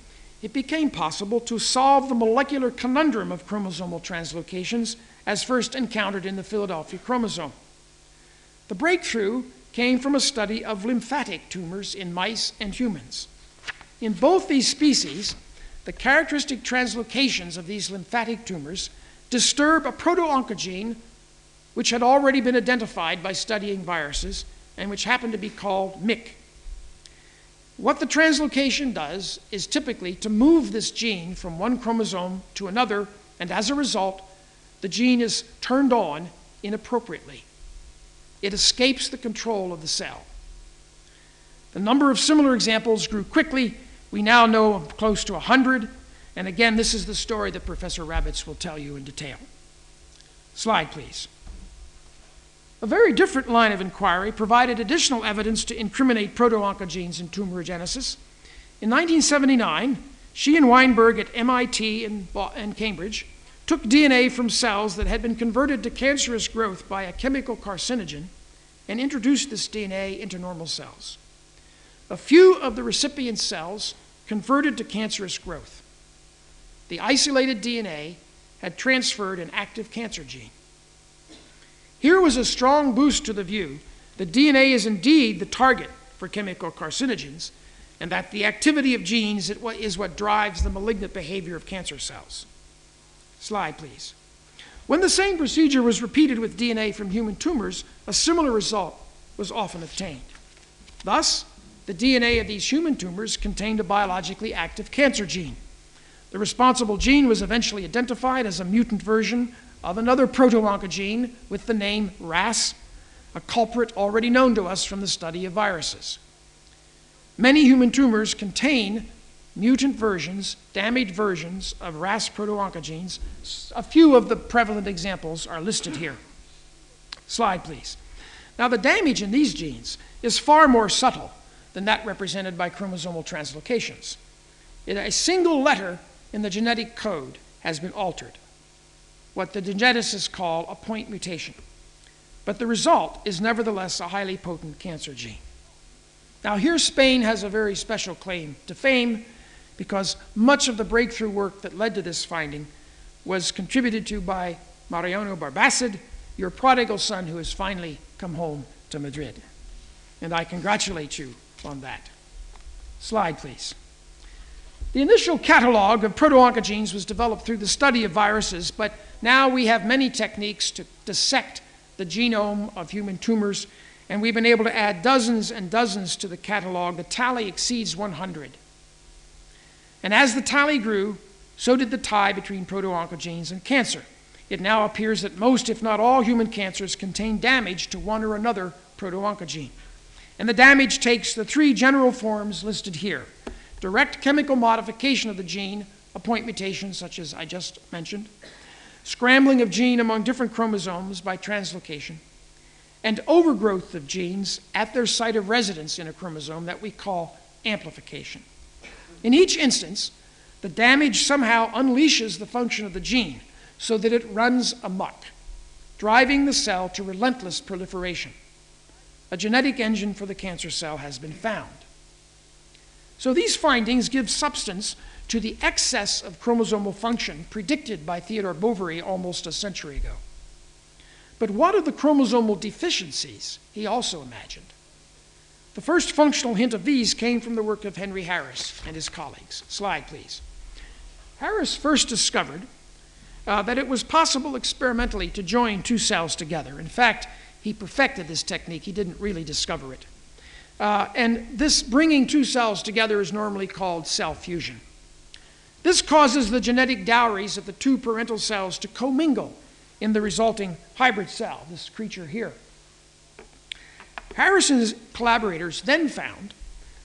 it became possible to solve the molecular conundrum of chromosomal translocations as first encountered in the Philadelphia chromosome. The breakthrough came from a study of lymphatic tumors in mice and humans. In both these species, the characteristic translocations of these lymphatic tumors disturb a proto-oncogene which had already been identified by studying viruses and which happened to be called MYC. What the translocation does is typically to move this gene from one chromosome to another, and as a result, the gene is turned on inappropriately. It escapes the control of the cell. The number of similar examples grew quickly we now know of close to 100, and again, this is the story that Professor Rabbitts will tell you in detail. Slide, please. A very different line of inquiry provided additional evidence to incriminate proto-oncogenes in tumorigenesis. In 1979, Shih and Weinberg at MIT and, and Cambridge took DNA from cells that had been converted to cancerous growth by a chemical carcinogen and introduced this DNA into normal cells. A few of the recipient cells converted to cancerous growth. The isolated DNA had transferred an active cancer gene. Here was a strong boost to the view that DNA is indeed the target for chemical carcinogens, and that the activity of genes is what drives the malignant behavior of cancer cells. Slide, please. When the same procedure was repeated with DNA from human tumors, a similar result was often obtained. Thus, the DNA of these human tumors contained a biologically active cancer gene. The responsible gene was eventually identified as a mutant version of another proto-oncogene with the name RAS, a culprit already known to us from the study of viruses. Many human tumors contain mutant versions, damaged versions of RAS proto-oncogenes. A few of the prevalent examples are listed here. Slide, please. Now, the damage in these genes is far more subtle than that represented by chromosomal translocations. A single letter in the genetic code has been altered, what the geneticists call a point mutation. But the result is nevertheless a highly potent cancer gene. Now, here Spain has a very special claim to fame because much of the breakthrough work that led to this finding was contributed to by Mariano Barbacid, your prodigal son who has finally come home to Madrid. And I congratulate you on that. Slide, please. The initial catalog of proto-oncogenes was developed through the study of viruses, but now we have many techniques to dissect the genome of human tumors, and we've been able to add dozens and dozens to the catalog. The tally exceeds 100. And as the tally grew, so did the tie between proto-oncogenes and cancer. It now appears that most, if not all, human cancers contain damage to one or another proto-oncogene. And the damage takes the three general forms listed here direct chemical modification of the gene, a point mutation, such as I just mentioned, scrambling of gene among different chromosomes by translocation, and overgrowth of genes at their site of residence in a chromosome that we call amplification. In each instance, the damage somehow unleashes the function of the gene so that it runs amok, driving the cell to relentless proliferation. A genetic engine for the cancer cell has been found. So these findings give substance to the excess of chromosomal function predicted by Theodore Boveri almost a century ago. But what are the chromosomal deficiencies he also imagined? The first functional hint of these came from the work of Henry Harris and his colleagues. Slide, please. Harris first discovered uh, that it was possible experimentally to join two cells together. In fact, he perfected this technique, he didn't really discover it. Uh, and this bringing two cells together is normally called cell fusion. This causes the genetic dowries of the two parental cells to commingle in the resulting hybrid cell, this creature here. Harris's collaborators then found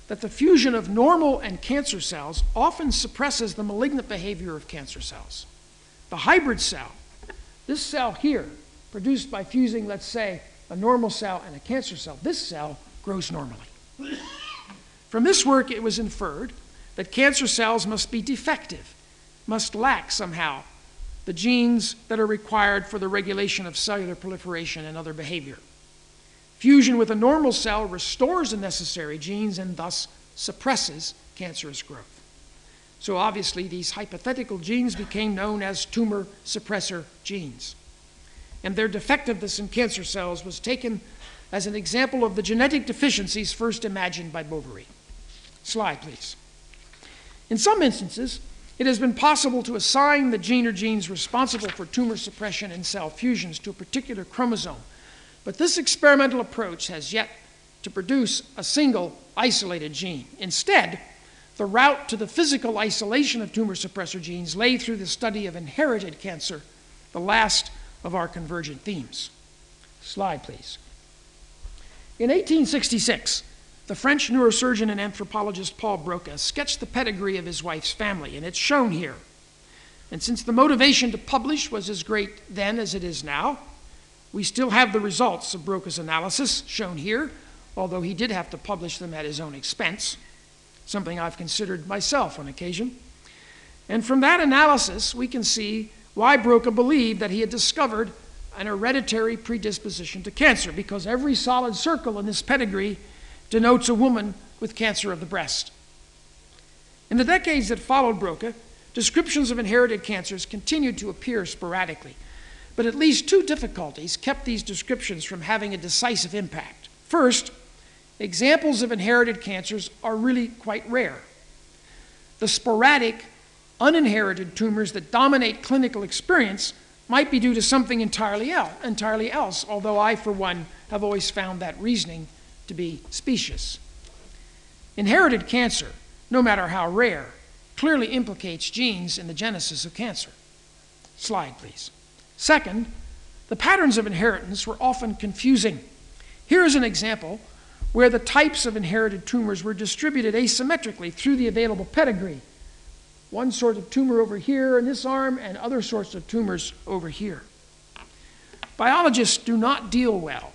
that the fusion of normal and cancer cells often suppresses the malignant behavior of cancer cells. The hybrid cell, this cell here, produced by fusing, let's say, a normal cell and a cancer cell, this cell grows normally. From this work, it was inferred that cancer cells must be defective, must lack somehow the genes that are required for the regulation of cellular proliferation and other behavior. Fusion with a normal cell restores the necessary genes and thus suppresses cancerous growth. So obviously, these hypothetical genes became known as tumor suppressor genes. And their defectiveness in cancer cells was taken as an example of the genetic deficiencies first imagined by Boveri. Slide, please. In some instances, it has been possible to assign the gene or genes responsible for tumor suppression and cell fusions to a particular chromosome but this experimental approach has yet to produce a single isolated gene. Instead, the route to the physical isolation of tumor suppressor genes lay through the study of inherited cancer, the last of our convergent themes. Slide, please. In 1866, the French neurosurgeon and anthropologist Paul Broca sketched the pedigree of his wife's family, and it's shown here. And since the motivation to publish was as great then as it is now, we still have the results of Broca's analysis shown here, although he did have to publish them at his own expense, something I've considered myself on occasion. And from that analysis, we can see why Broca believed that he had discovered an hereditary predisposition to cancer, because every solid circle in this pedigree denotes a woman with cancer of the breast. In the decades that followed Broca, descriptions of inherited cancers continued to appear sporadically. But at least two difficulties kept these descriptions from having a decisive impact. First, examples of inherited cancers are really quite rare. The sporadic, uninherited tumors that dominate clinical experience might be due to something entirely else, entirely else, although I, for one, have always found that reasoning to be specious. Inherited cancer, no matter how rare, clearly implicates genes in the genesis of cancer. Slide, please. Second, the patterns of inheritance were often confusing. Here is an example where the types of inherited tumors were distributed asymmetrically through the available pedigree. One sort of tumor over here in this arm, and other sorts of tumors over here. Biologists do not deal well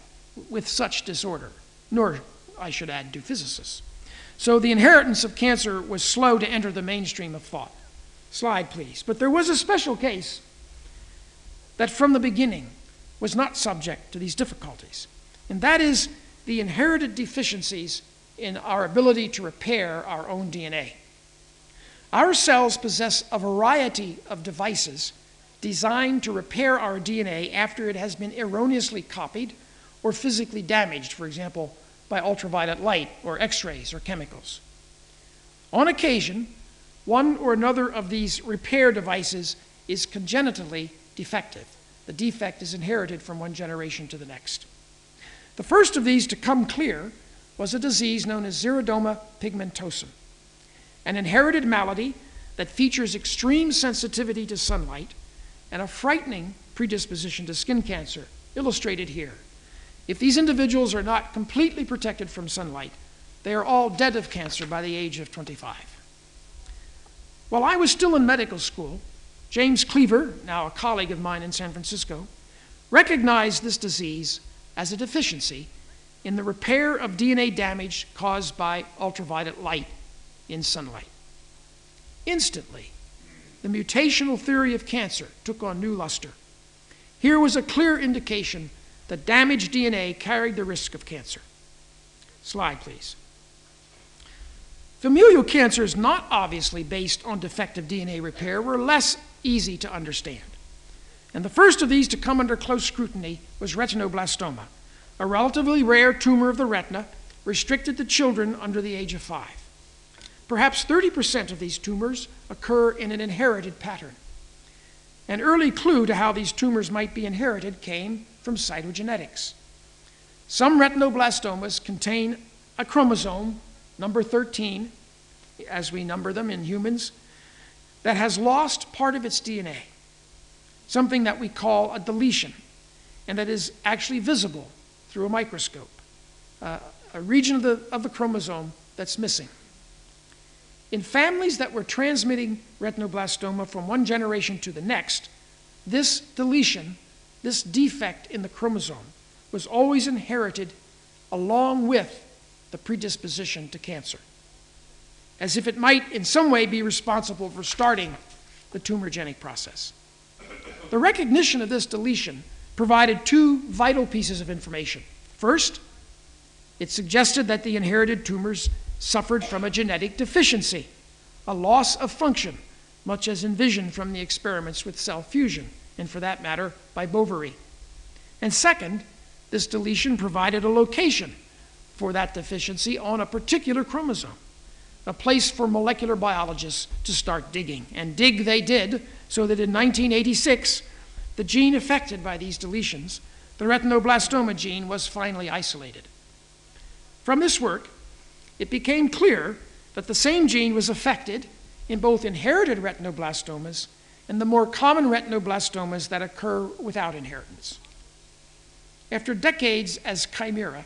with such disorder, nor, I should add, do physicists. So the inheritance of cancer was slow to enter the mainstream of thought. Slide, please. But there was a special case that from the beginning was not subject to these difficulties, and that is the inherited deficiencies in our ability to repair our own DNA. Our cells possess a variety of devices designed to repair our DNA after it has been erroneously copied or physically damaged, for example, by ultraviolet light or x rays or chemicals. On occasion, one or another of these repair devices is congenitally defective. The defect is inherited from one generation to the next. The first of these to come clear was a disease known as xeroderma pigmentosum, an inherited malady that features extreme sensitivity to sunlight and a frightening predisposition to skin cancer, illustrated here. If these individuals are not completely protected from sunlight, they are all dead of cancer by the age of 25. While I was still in medical school, James Cleaver, now a colleague of mine in San Francisco, recognized this disease as a deficiency in the repair of DNA damage caused by ultraviolet light in sunlight. Instantly, the mutational theory of cancer took on new luster. Here was a clear indication that damaged DNA carried the risk of cancer. Slide, please. Familial cancers not obviously based on defective DNA repair were less easy to understand. And the first of these to come under close scrutiny was retinoblastoma, a relatively rare tumor of the retina restricted to children under the age of five. Perhaps 30% of these tumors occur in an inherited pattern. An early clue to how these tumors might be inherited came from cytogenetics. Some retinoblastomas contain a chromosome, number 13, as we number them in humans, that has lost part of its DNA, something that we call a deletion, and that is actually visible through a microscope, uh, a region of the, of the chromosome that's missing. In families that were transmitting retinoblastoma from one generation to the next, this deletion, this defect in the chromosome, was always inherited along with the predisposition to cancer as if it might in some way be responsible for starting the tumorigenic process. The recognition of this deletion provided two vital pieces of information. First, it suggested that the inherited tumors suffered from a genetic deficiency, a loss of function, much as envisioned from the experiments with cell fusion, and for that matter, by Boveri. And second, this deletion provided a location for that deficiency on a particular chromosome a place for molecular biologists to start digging. And dig they did, so that in 1986, the gene affected by these deletions, the retinoblastoma gene, was finally isolated. From this work, it became clear that the same gene was affected in both inherited retinoblastomas and the more common retinoblastomas that occur without inheritance. After decades as chimera,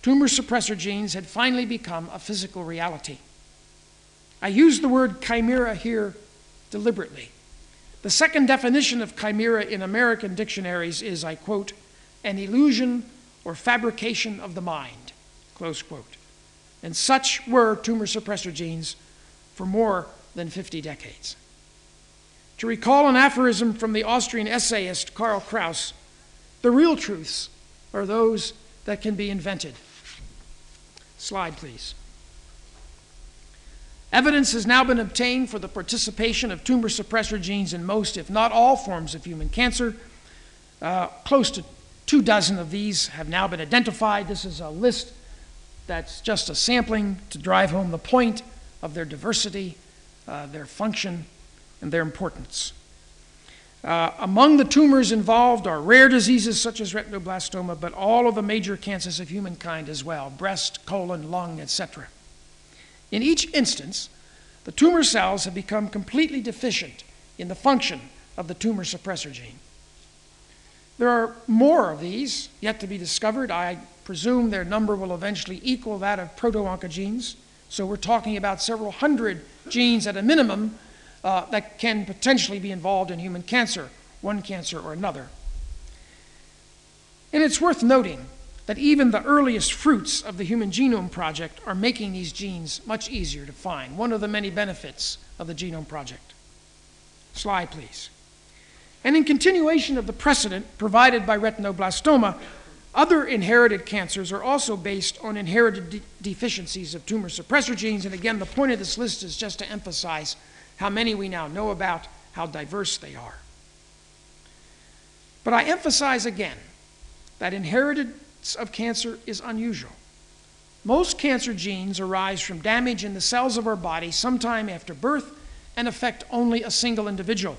tumor suppressor genes had finally become a physical reality. I use the word chimera here deliberately. The second definition of chimera in American dictionaries is, I quote, an illusion or fabrication of the mind, close quote. And such were tumor suppressor genes for more than 50 decades. To recall an aphorism from the Austrian essayist Karl Kraus, the real truths are those that can be invented. Slide, please. Evidence has now been obtained for the participation of tumor suppressor genes in most, if not all, forms of human cancer. Uh, close to two dozen of these have now been identified. This is a list that's just a sampling to drive home the point of their diversity, uh, their function, and their importance. Uh, among the tumors involved are rare diseases such as retinoblastoma, but all of the major cancers of humankind as well breast, colon, lung, etc. In each instance, the tumor cells have become completely deficient in the function of the tumor suppressor gene. There are more of these yet to be discovered. I presume their number will eventually equal that of proto-oncogenes. So we're talking about several hundred genes at a minimum uh, that can potentially be involved in human cancer, one cancer or another. And it's worth noting that even the earliest fruits of the Human Genome Project are making these genes much easier to find, one of the many benefits of the Genome Project. Slide, please. And in continuation of the precedent provided by retinoblastoma, other inherited cancers are also based on inherited de deficiencies of tumor suppressor genes. And again, the point of this list is just to emphasize how many we now know about, how diverse they are. But I emphasize again that inheritance of cancer is unusual. Most cancer genes arise from damage in the cells of our body sometime after birth and affect only a single individual.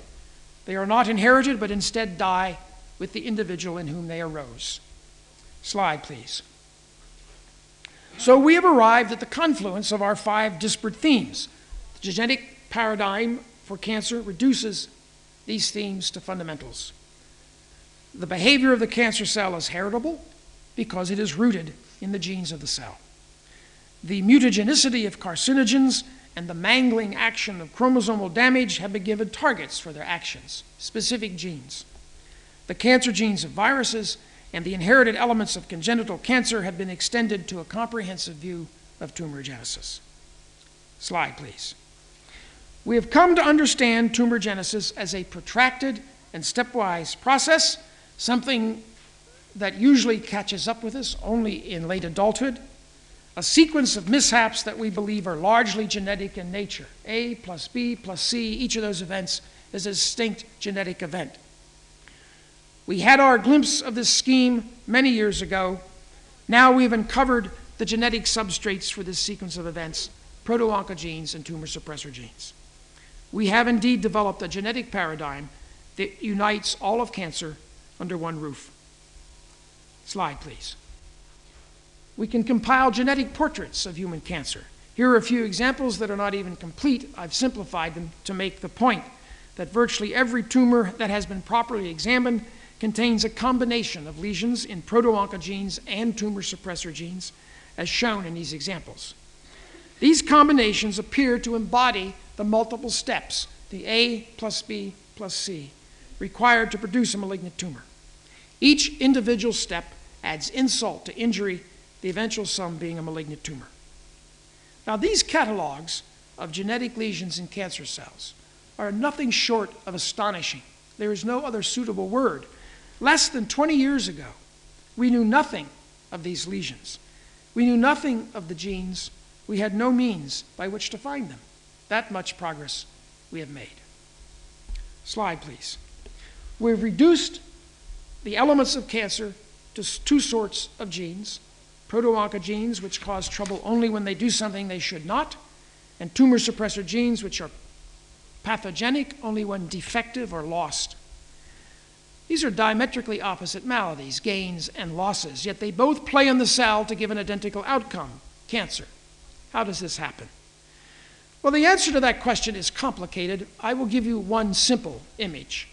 They are not inherited, but instead die with the individual in whom they arose. Slide, please. So we have arrived at the confluence of our five disparate themes. The genetic paradigm for cancer reduces these themes to fundamentals. The behavior of the cancer cell is heritable, because it is rooted in the genes of the cell. The mutagenicity of carcinogens and the mangling action of chromosomal damage have been given targets for their actions, specific genes. The cancer genes of viruses and the inherited elements of congenital cancer have been extended to a comprehensive view of tumorigenesis. Slide, please. We have come to understand tumorigenesis as a protracted and stepwise process, something that usually catches up with us only in late adulthood, a sequence of mishaps that we believe are largely genetic in nature. A plus B plus C, each of those events is a distinct genetic event. We had our glimpse of this scheme many years ago. Now we've uncovered the genetic substrates for this sequence of events proto-oncogenes and tumor suppressor genes. We have indeed developed a genetic paradigm that unites all of cancer under one roof. Slide, please. We can compile genetic portraits of human cancer. Here are a few examples that are not even complete. I've simplified them to make the point that virtually every tumor that has been properly examined contains a combination of lesions in proto-oncogenes and tumor suppressor genes, as shown in these examples. These combinations appear to embody the multiple steps, the A plus B plus C, required to produce a malignant tumor. Each individual step adds insult to injury, the eventual sum being a malignant tumor. Now, these catalogs of genetic lesions in cancer cells are nothing short of astonishing. There is no other suitable word. Less than 20 years ago, we knew nothing of these lesions. We knew nothing of the genes. We had no means by which to find them. That much progress we have made. Slide, please. We've reduced the elements of cancer to two sorts of genes proto-oncogenes, which cause trouble only when they do something they should not, and tumor suppressor genes, which are pathogenic only when defective or lost. These are diametrically opposite maladies, gains and losses, yet they both play in the cell to give an identical outcome cancer. How does this happen? Well, the answer to that question is complicated. I will give you one simple image.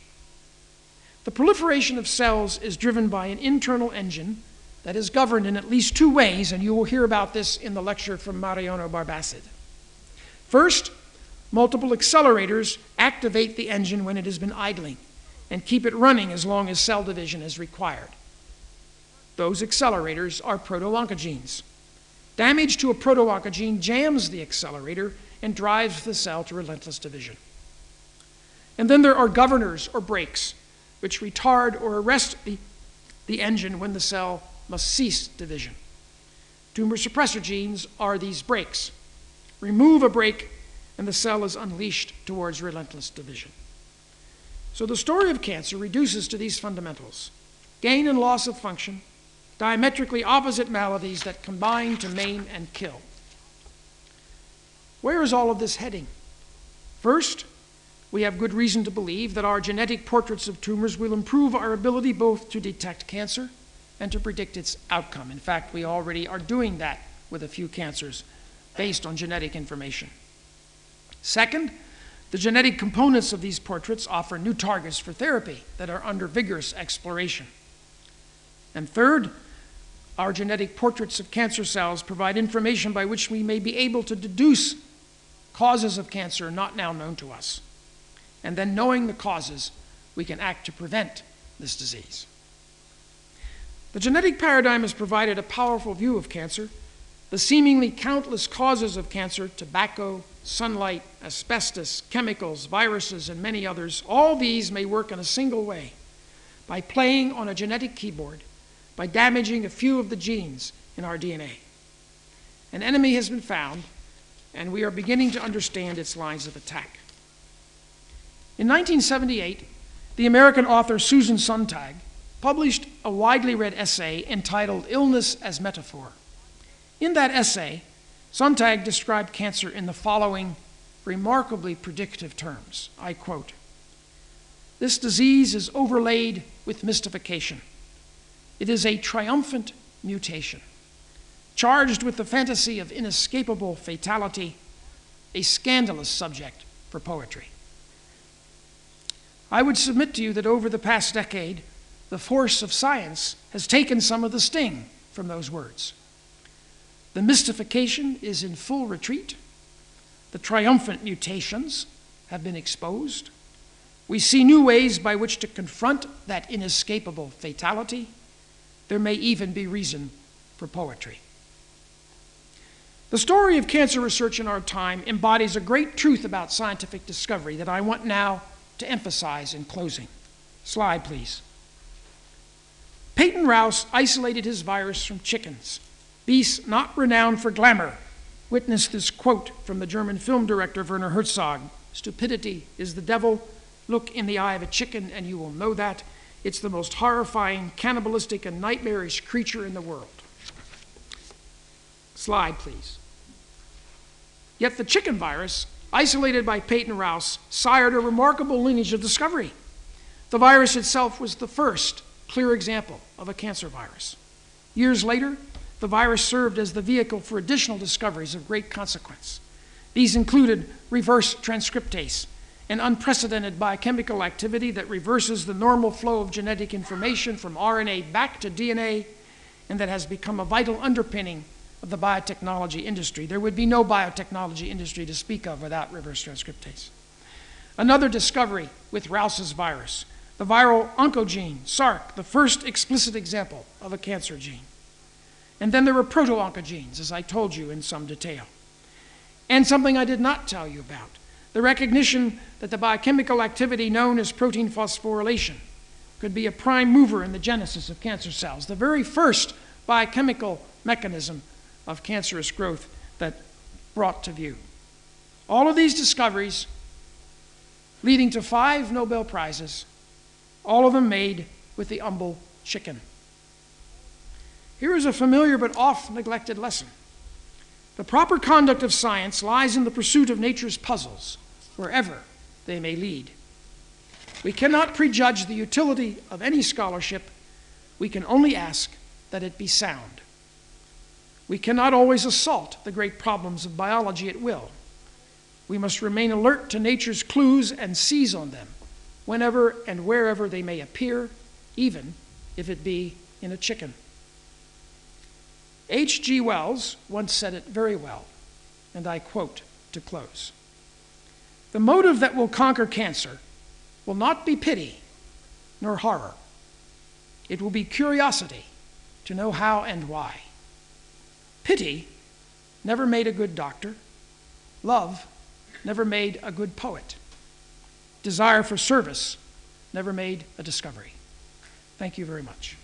The proliferation of cells is driven by an internal engine that is governed in at least two ways, and you will hear about this in the lecture from Mariano Barbacid. First, multiple accelerators activate the engine when it has been idling and keep it running as long as cell division is required. Those accelerators are proto-oncogenes. Damage to a proto-oncogene jams the accelerator and drives the cell to relentless division. And then there are governors or brakes, which retard or arrest the, the engine when the cell must cease division. Tumor suppressor genes are these brakes. Remove a brake, and the cell is unleashed towards relentless division. So the story of cancer reduces to these fundamentals gain and loss of function, diametrically opposite maladies that combine to maim and kill. Where is all of this heading? First, we have good reason to believe that our genetic portraits of tumors will improve our ability both to detect cancer and to predict its outcome. In fact, we already are doing that with a few cancers based on genetic information. Second, the genetic components of these portraits offer new targets for therapy that are under vigorous exploration. And third, our genetic portraits of cancer cells provide information by which we may be able to deduce causes of cancer not now known to us. And then, knowing the causes, we can act to prevent this disease. The genetic paradigm has provided a powerful view of cancer. The seemingly countless causes of cancer tobacco, sunlight, asbestos, chemicals, viruses, and many others all these may work in a single way by playing on a genetic keyboard, by damaging a few of the genes in our DNA. An enemy has been found and we are beginning to understand its lines of attack. In 1978, the American author Susan Sontag published a widely read essay entitled Illness as Metaphor. In that essay, Sontag described cancer in the following remarkably predictive terms. I quote This disease is overlaid with mystification. It is a triumphant mutation charged with the fantasy of inescapable fatality, a scandalous subject for poetry. I would submit to you that over the past decade, the force of science has taken some of the sting from those words. The mystification is in full retreat. The triumphant mutations have been exposed. We see new ways by which to confront that inescapable fatality. There may even be reason for poetry. The story of cancer research in our time embodies a great truth about scientific discovery that I want now to emphasize in closing. Slide, please. Peyton Rous isolated his virus from chickens, beasts not renowned for glamour. Witness this quote from the German film director Werner Herzog Stupidity is the devil. Look in the eye of a chicken and you will know that. It's the most horrifying, cannibalistic, and nightmarish creature in the world. Slide, please. Yet the chicken virus, isolated by Peyton Rous, sired a remarkable lineage of discovery. The virus itself was the first clear example of a cancer virus. Years later, the virus served as the vehicle for additional discoveries of great consequence. These included reverse transcriptase, an unprecedented biochemical activity that reverses the normal flow of genetic information from RNA back to DNA and that has become a vital underpinning of the biotechnology industry. There would be no biotechnology industry to speak of without reverse transcriptase. Another discovery with Rous's virus, the viral oncogene, SARC, the first explicit example of a cancer gene. And then there were proto-oncogenes, as I told you in some detail. And something I did not tell you about, the recognition that the biochemical activity known as protein phosphorylation could be a prime mover in the genesis of cancer cells, the very first biochemical mechanism of cancerous growth that brought to view. All of these discoveries leading to five Nobel Prizes, all of them made with the humble chicken. Here is a familiar but oft neglected lesson. The proper conduct of science lies in the pursuit of nature's puzzles, wherever they may lead. We cannot prejudge the utility of any scholarship, we can only ask that it be sound. We cannot always assault the great problems of biology at will. We must remain alert to nature's clues and seize on them whenever and wherever they may appear, even if it be in a chicken. H.G. Wells once said it very well, and I quote to close The motive that will conquer cancer will not be pity nor horror, it will be curiosity to know how and why. Pity never made a good doctor. Love never made a good poet. Desire for service never made a discovery. Thank you very much.